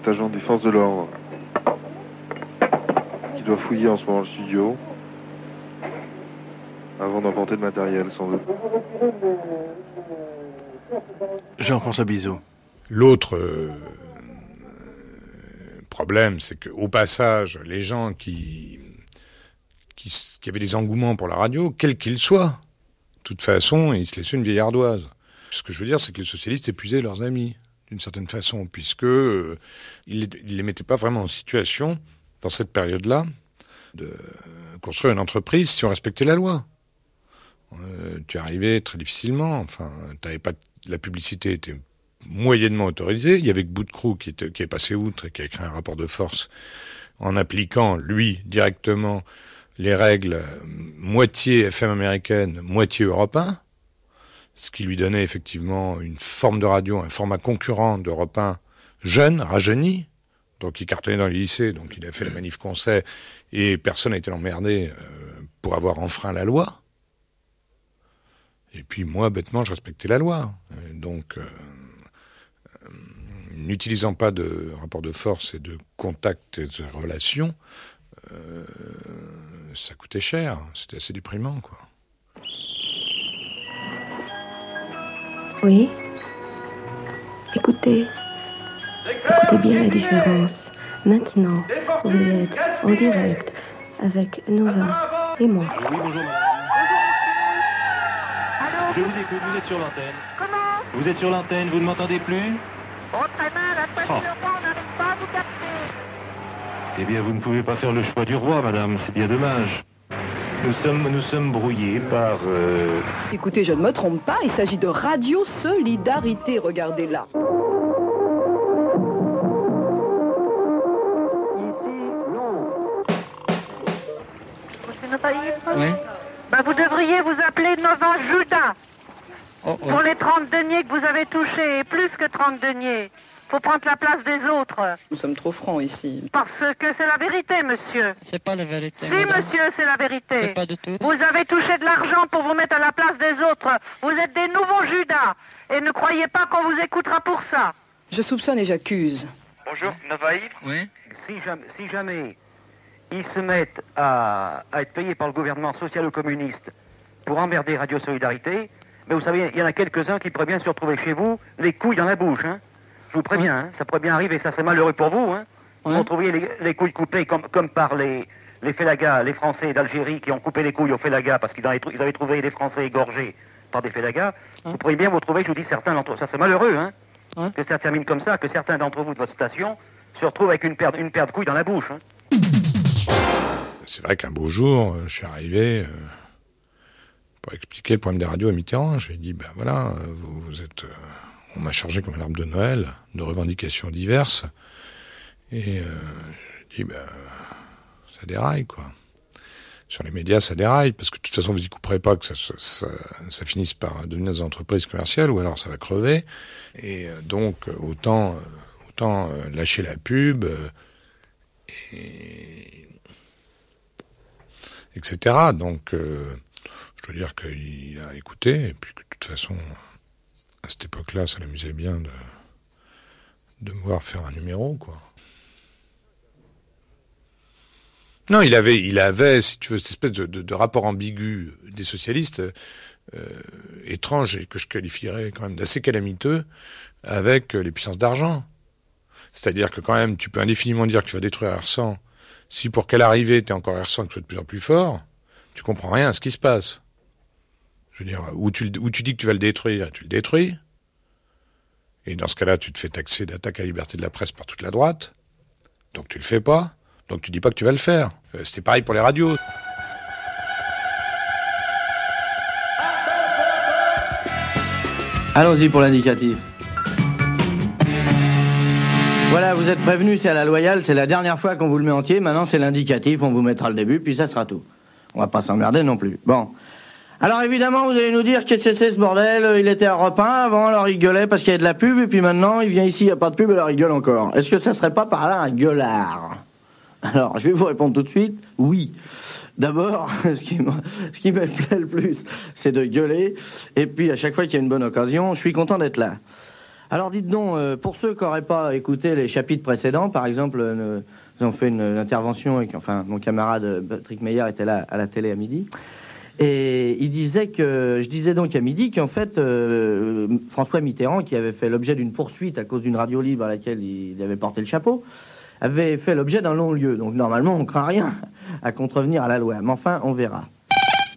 Cet agent des forces de l'ordre qui doit fouiller en ce moment le studio avant d'emporter le matériel, sans doute. Jean-François Bizot. L'autre euh, problème, c'est qu'au passage, les gens qui, qui, qui avaient des engouements pour la radio, quels qu'ils soient, de toute façon, ils se laissaient une vieille ardoise. Ce que je veux dire, c'est que les socialistes épuisaient leurs amis, d'une certaine façon, puisque euh, ils ne les mettaient pas vraiment en situation, dans cette période-là, de construire une entreprise si on respectait la loi. Euh, tu arrivais très difficilement, enfin, t'avais pas la publicité était moyennement autorisée. Il y avait que qui, était, qui est passé outre et qui a écrit un rapport de force en appliquant, lui, directement les règles euh, moitié FM américaine, moitié Europe 1, ce qui lui donnait effectivement une forme de radio, un format concurrent d'Europe 1 jeune, rajeuni, donc il cartonnait dans les lycées, donc il a fait la manif qu'on sait, et personne n'a été emmerdé euh, pour avoir enfreint la loi. Et puis moi, bêtement, je respectais la loi. Euh, Donc, euh, n'utilisant pas de rapport de force et de contact et de relation, ça coûtait cher. C'était assez déprimant, quoi. Oui. Écoutez. Écoutez bien la différence. Maintenant, vous êtes en direct avec Nova et moi. Oui, bonjour madame. Je vous écoute, vous êtes sur l'antenne. Comment Vous êtes sur l'antenne, vous ne m'entendez plus Oh, très mal, Oh. on n'arrive pas à vous capter. Eh bien, vous ne pouvez pas faire le choix du roi, madame, c'est bien dommage. Nous sommes, nous sommes brouillés par... euh, Écoutez, je ne me trompe pas, il s'agit de Radio Solidarité, regardez là. Oui. Bah, vous devriez vous appeler Nova Judas. Oh, oh. Pour les 30 deniers que vous avez touchés, et plus que 30 deniers. Faut prendre la place des autres. Nous sommes trop francs ici. Parce que c'est la vérité, monsieur. C'est pas la vérité. Si, madame. monsieur, c'est la vérité. C'est pas du tout. Vous avez touché de l'argent pour vous mettre à la place des autres. Vous êtes des nouveaux Judas. Et ne croyez pas qu'on vous écoutera pour ça. Je soupçonne et j'accuse. Bonjour, Navaïf. Oui. Si jamais, si jamais ils se mettent à, à être payés par le gouvernement social-communiste pour emmerder Radio Solidarité, mais vous savez, il y en a quelques-uns qui pourraient bien se retrouver chez vous, les couilles dans la bouche. Hein. Je vous préviens, hein, ça pourrait bien arriver, ça serait malheureux pour vous. Hein. Vous retrouviez les, les couilles coupées comme, comme par les, les Félagas, les Français d'Algérie qui ont coupé les couilles aux Félagas parce qu'ils avaient, trou- ils avaient trouvé des Français égorgés par des Félagas. Vous pourriez bien vous retrouver, je vous dis, certains d'entre ça serait malheureux, hein, que ça termine comme ça, que certains d'entre vous de votre station se retrouvent avec une paire, une paire de couilles dans la bouche. Hein. C'est vrai qu'un beau jour, euh, je suis arrivé euh, pour expliquer le problème des radios à Mitterrand. Je lui ai dit, ben voilà, euh, vous, vous êtes... on m'a chargé comme un arbre de Noël de revendications diverses. Et euh, je dis, ben, ça déraille, quoi. Sur les médias, ça déraille, parce que de toute façon, vous y couperez pas que ça, ça, finisse par devenir des entreprises commerciales, ou alors ça va crever. Et euh, donc, autant, euh, autant euh, lâcher la pub, et etc. Donc, je dois dire qu'il a écouté, et puis que de toute façon, à cette époque-là, ça l'amusait bien de, de me voir faire un numéro, quoi. Non, il avait, il avait, si tu veux, cette espèce de, de- rapport ambigu des socialistes, euh, étrange et que je qualifierais quand même d'assez calamiteux avec euh, les puissances d'argent. C'est-à-dire que quand même, tu peux indéfiniment dire que tu vas détruire R100. Si pour quelle arrivée t'es encore R100 que tu sois de plus en plus fort, tu comprends rien à ce qui se passe. Où tu, dis que tu vas le détruire, tu le détruis. Et dans ce cas-là, tu te fais taxer d'attaque à la liberté de la presse par toute la droite. Donc tu le fais pas. Donc tu dis pas que tu vas le faire. Euh, C'était pareil pour les radios. Allons-y pour l'indicatif. Voilà, vous êtes prévenus, c'est à la loyale, c'est la dernière fois qu'on vous le met entier, maintenant c'est l'indicatif, on vous mettra le début, puis ça sera tout. On va pas s'emmerder non plus. Bon. Alors évidemment, vous allez nous dire qu'est-ce que c'est ce bordel Il était à 1 avant, alors il gueulait parce qu'il y a de la pub, et puis maintenant il vient ici, il n'y a pas de pub, alors il gueule encore. Est-ce que ça serait pas par là un gueulard? Alors, je vais vous répondre tout de suite, oui. D'abord, [LAUGHS] ce qui me, ce me plaît le plus, c'est de gueuler, et puis à chaque fois qu'il y a une bonne occasion, je suis content d'être là. Alors dites donc, euh, pour ceux qui n'auraient pas écouté les chapitres précédents, par exemple, euh, nous avons fait une, intervention avec, enfin, mon camarade euh, Patrick Meyer était là à la télé à midi. Et il disait que, je disais donc à midi qu'en fait, euh, François Mitterrand, qui avait fait l'objet d'une poursuite à cause d'une radio libre à laquelle il avait porté le chapeau, avait fait l'objet d'un long lieu. Donc normalement, on ne craint rien [LAUGHS] à contrevenir à la loi. Mais enfin, on verra.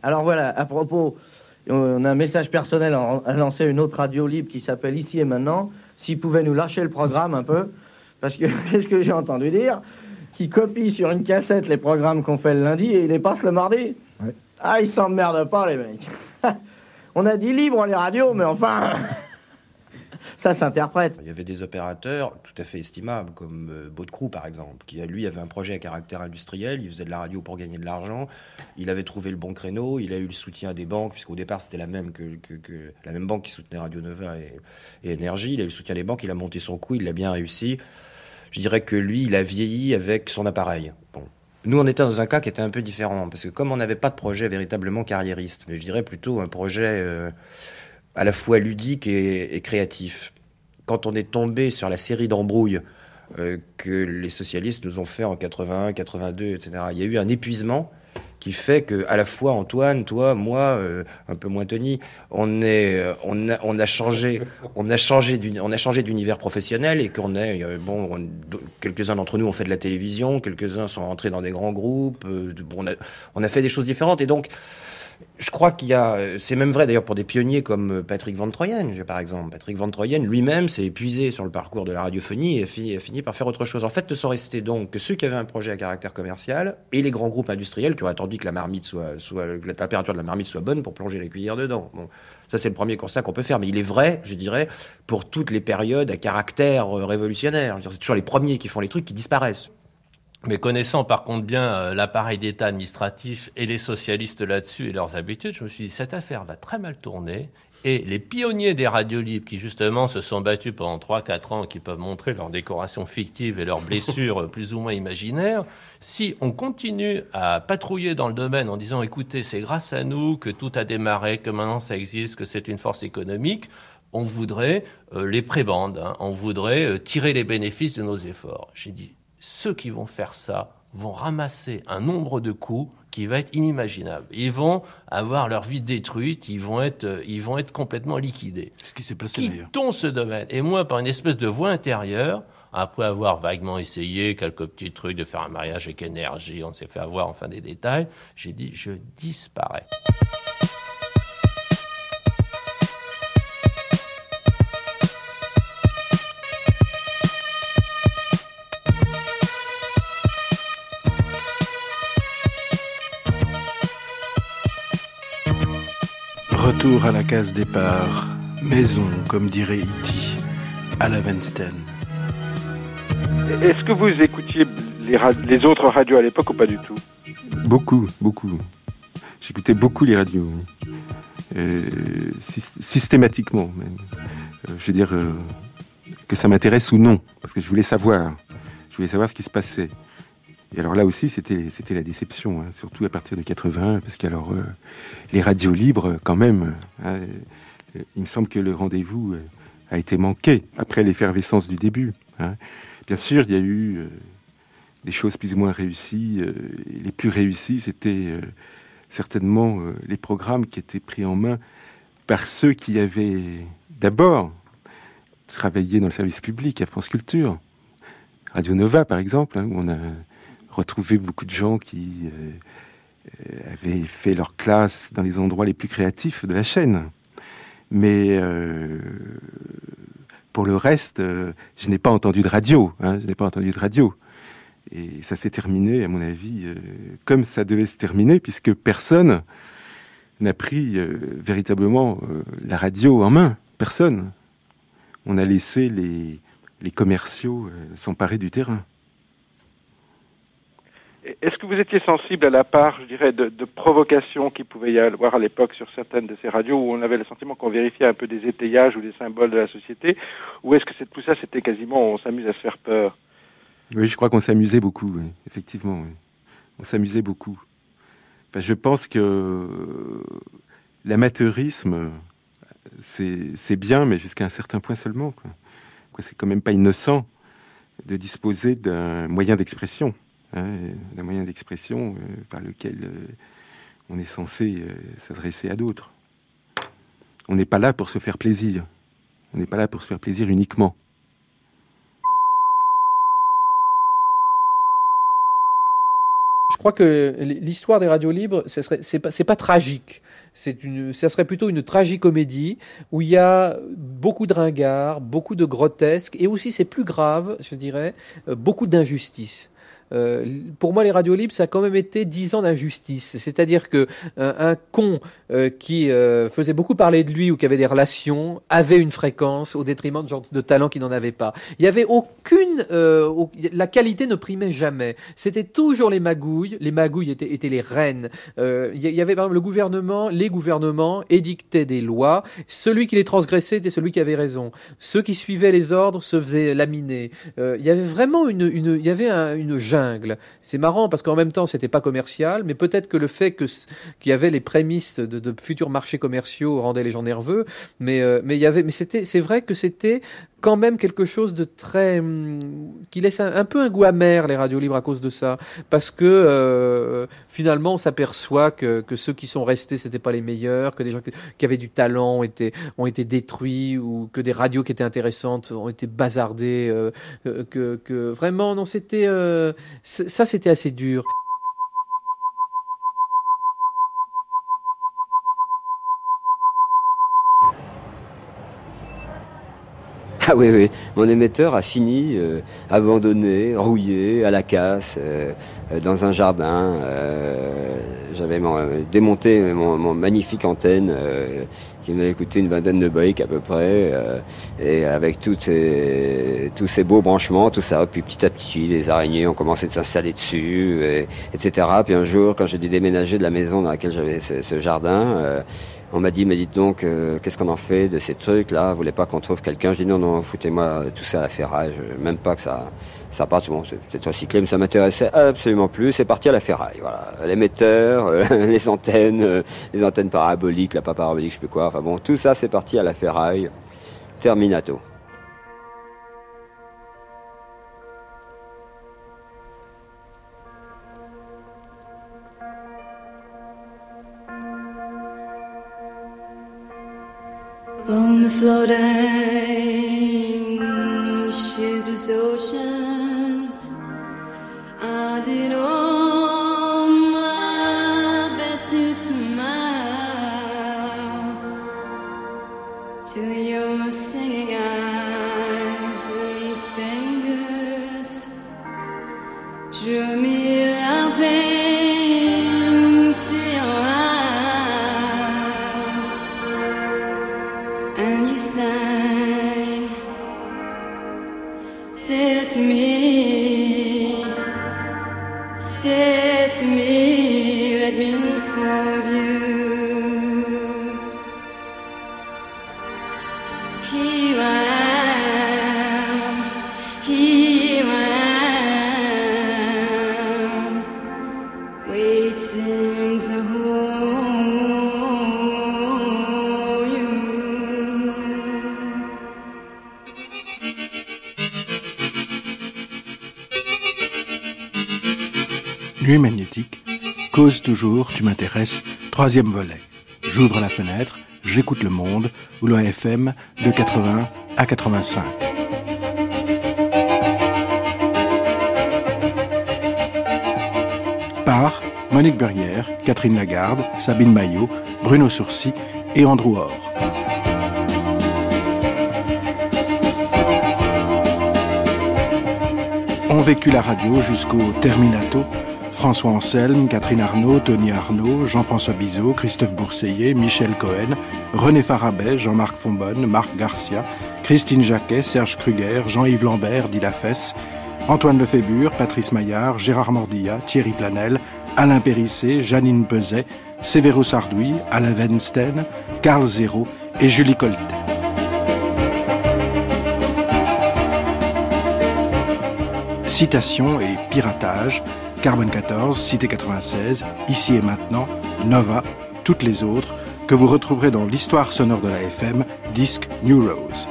Alors voilà, à propos, on a un message personnel à lancer une autre radio libre qui s'appelle Ici et Maintenant. S'ils pouvaient nous lâcher le programme un peu, parce que [LAUGHS] c'est ce que j'ai entendu dire, qui copie sur une cassette les programmes qu'on fait le lundi et ils les passent le mardi. Ah, ils s'emmerdent pas, les mecs. [LAUGHS] on a dit libre les radios, mais enfin, [LAUGHS] ça s'interprète. Il y avait des opérateurs tout à fait estimables, comme euh, Baudecroux par exemple, qui lui avait un projet à caractère industriel, il faisait de la radio pour gagner de l'argent, il avait trouvé le bon créneau, il a eu le soutien des banques, puisqu'au départ c'était la même banque qui soutenait Radio Nova et, et Énergie, il a eu le soutien des banques, il a monté son coup, il l'a bien réussi. Je dirais que lui, il a vieilli avec son appareil. Bon. Nous, on était dans un cas qui était un peu différent, parce que comme on n'avait pas de projet véritablement carriériste, mais je dirais plutôt un projet euh, à la fois ludique et, créatif, quand on est tombé sur la série d'embrouilles euh, que les socialistes nous ont fait en 81, 82, etc., il y a eu un épuisement qui fait que à la fois Antoine, toi, moi, euh, un peu moins Tony, on est, euh, on a, on a changé, on a changé, on a changé d'univers professionnel et qu'on est, euh, bon, quelques-uns d'entre nous ont fait de la télévision, quelques-uns sont rentrés dans des grands groupes, on, a, on a fait des choses différentes et donc. Je crois qu'il y a, c'est même vrai d'ailleurs pour des pionniers comme euh, Patrick Van Troyen, par exemple. Patrick Van Troyen lui-même s'est épuisé sur le parcours de la radiophonie et a fini, par faire autre chose. En fait, ne sont restés donc que ceux qui avaient un projet à caractère commercial et les grands groupes industriels qui ont attendu que la marmite soit, que température de la marmite soit bonne pour plonger la cuillère dedans. Bon, ça c'est le premier constat qu'on peut faire, mais il est vrai, je dirais, pour toutes les périodes à caractère euh, révolutionnaire. C'est toujours les premiers qui font les trucs qui disparaissent. Mais connaissant par contre bien euh, l'appareil d'État administratif et les socialistes là-dessus et leurs habitudes, je me suis dit cette affaire va très mal tourner. Et les pionniers des radios libres qui justement se sont battus pendant 3-4 ans, qui peuvent montrer leurs décorations fictives et leurs blessures euh, plus ou moins imaginaires, si on continue à patrouiller dans le domaine en disant écoutez c'est grâce à nous que tout a démarré, que maintenant ça existe, que c'est une force économique, on voudrait euh, les prébandes, hein, on voudrait tirer les bénéfices de nos efforts. J'ai dit ceux qui vont faire ça vont ramasser un nombre de coups qui va être inimaginable. Ils vont avoir leur vie détruite, ils vont être, euh, ils vont être complètement liquidés. Ce qui s'est passé d'ailleurs. Quittons ce domaine. Et moi, par une espèce de voie intérieure, après avoir vaguement essayé quelques petits trucs de faire un mariage avec énergie, on s'est fait avoir enfin des détails, j'ai dit je disparais. Retour à la case départ, maison, comme dirait Iti, à la Vensten. Est-ce que vous écoutiez les, ra- les autres radios à l'époque ou pas du tout? Beaucoup, beaucoup. J'écoutais beaucoup les radios. Euh, systématiquement même. Euh, je veux dire euh, que ça m'intéresse ou non, parce que je voulais savoir. Je voulais savoir ce qui se passait. Et alors là aussi, c'était la déception, hein, surtout à partir de 81, parce qu'alors euh, les radios libres, quand même, hein, euh, il me semble que le rendez-vous euh, a été manqué après l'effervescence du début. hein. Bien sûr, il y a eu euh, des choses plus ou moins réussies. euh, les plus réussies, c'était euh, certainement euh, les programmes qui étaient pris en main par ceux qui avaient d'abord travaillé dans le service public à France Culture. Radio Nova, par exemple, hein, où on a retrouvé beaucoup de gens qui euh, euh, avaient fait leur classe dans les endroits les plus créatifs de la chaîne. Mais euh, pour le reste, je n'ai pas entendu de radio. hein, je n'ai pas entendu de radio. Et ça s'est terminé, à mon avis, comme ça devait se terminer, puisque personne n'a pris véritablement la radio en main. Personne. On a laissé les, les commerciaux s'emparer du terrain. Est-ce que vous étiez sensible à la part, je dirais, de, de provocation qu'il pouvait y avoir à l'époque sur certaines de ces radios où on avait le sentiment qu'on vérifiait un peu des étayages ou des symboles de la société Ou est-ce que tout ça, c'était quasiment, on s'amuse à se faire peur? Oui, je crois qu'on s'amusait beaucoup, effectivement. On s'amusait beaucoup. Enfin, je pense que euh, l'amateurisme, c'est bien, mais jusqu'à un certain point seulement. C'est quand même pas innocent de disposer d'un moyen d'expression, hein, d'un moyen d'expression euh, par lequel euh, on est censé euh, s'adresser à d'autres. On n'est pas là pour se faire plaisir. On n'est pas là pour se faire plaisir uniquement. Je crois que l'histoire des radios libres, ce c'est pas, tragique. Une, ça serait plutôt une tragicomédie où il y a beaucoup de ringards, beaucoup de grotesques et aussi, c'est plus grave, je dirais, euh, beaucoup d'injustice. Euh, pour moi, les radios libres, ça a quand même été dix ans d'injustice. C'est-à-dire que un, un con euh, qui euh, faisait beaucoup parler de lui ou qui avait des relations avait une fréquence au détriment de gens de talent qui n'en avaient pas. Il n'y avait aucune, euh, au- la qualité ne primait jamais. C'était toujours les magouilles. Les magouilles étaient, les reines. Euh, Il y y avait par exemple le gouvernement, les gouvernements édictaient des lois. Celui qui les transgressait était celui qui avait raison. Ceux qui suivaient les ordres se faisaient laminer. Euh, il y avait vraiment une, une, il y avait un- une C'est marrant parce qu'en même temps c'était pas commercial, mais peut-être que le fait que qu'il y avait les prémices de, futurs marchés commerciaux rendait les gens nerveux. Mais euh, mais il y avait, mais c'était, c'est vrai que c'était quand même quelque chose de très hum, qui laisse un, peu un goût amer les radios libres à cause de ça. Parce que euh, finalement on s'aperçoit que, que ceux qui sont restés c'était pas les meilleurs que des gens qui, qui avaient du talent ont été ont été détruits ou que des radios qui étaient intéressantes ont été bazardées euh, que, que, vraiment non c'était euh, ça c'était assez dur Ah oui, oui. Mon émetteur a fini euh, abandonné, rouillé, à la casse, euh, euh, dans un jardin. J'avais mon- démonté mon, magnifique antenne qui m'avait coûté une vingtaine de briques à peu près. et avec ces, tous ces beaux branchements, tout ça. Puis petit à petit, les araignées ont commencé de s'installer dessus, et- etc. Puis un jour, quand j'ai dû déménager de la maison dans laquelle j'avais ce, jardin, on m'a dit, mais dites donc, euh, qu'est-ce qu'on en fait de ces trucs-là? Vous voulez pas qu'on trouve quelqu'un? Je dis, non, non, foutez-moi tout ça à la ferraille. Même pas que ça, ça parte. Bon, c'est peut-être recyclé, mais ça m'intéressait absolument plus. C'est parti à la ferraille. Voilà, l'émetteur, euh, [LAUGHS] les antennes, euh, les antennes paraboliques, la pas parabolique, je sais plus quoi. Enfin bon, tout ça, c'est parti à la ferraille. Terminato. The floating shipless oceans, I did all my best to smile to your singing eyes and fingers drew me laughing toujours, tu m'intéresses, troisième volet. J'ouvre la fenêtre, j'écoute le monde, ou le de 80 à 85. Par Monique Berrière, Catherine Lagarde, Sabine Maillot, Bruno Sourcy et Andrew Orr. ont vécu la radio jusqu'au Terminato. François Anselme, Catherine Arnaud, Tony Arnaud, Jean-François Bizot, Christophe Bourseillet, Michel Cohen, René Farabet, Jean-Marc Fonbonne, Marc Garcia, Christine Jacquet, Serge Kruger, Jean-Yves Lambert, Dila Fess, Antoine Lefébure, Patrice Maillard, Gérard Mordilla, Thierry Planel, Alain Périssé, Janine Peset, Sévéro Sardouille, Alain Weinstein, Karl Zéro et Julie Coltet. Citation et piratage, Carbone 14, Cité 96, Ici et Maintenant, Nova, toutes les autres, que vous retrouverez dans l'histoire sonore de la FM, disque New Rose.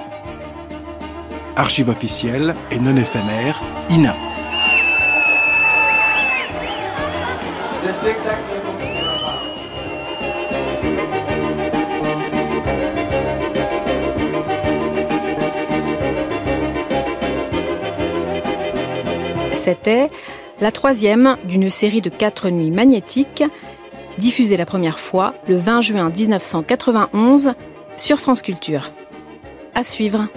archive officielle et non éphémère, INA. C'était la troisième d'une série de quatre nuits magnétiques, diffusée la première fois le 20 juin 1991 sur France Culture. À suivre.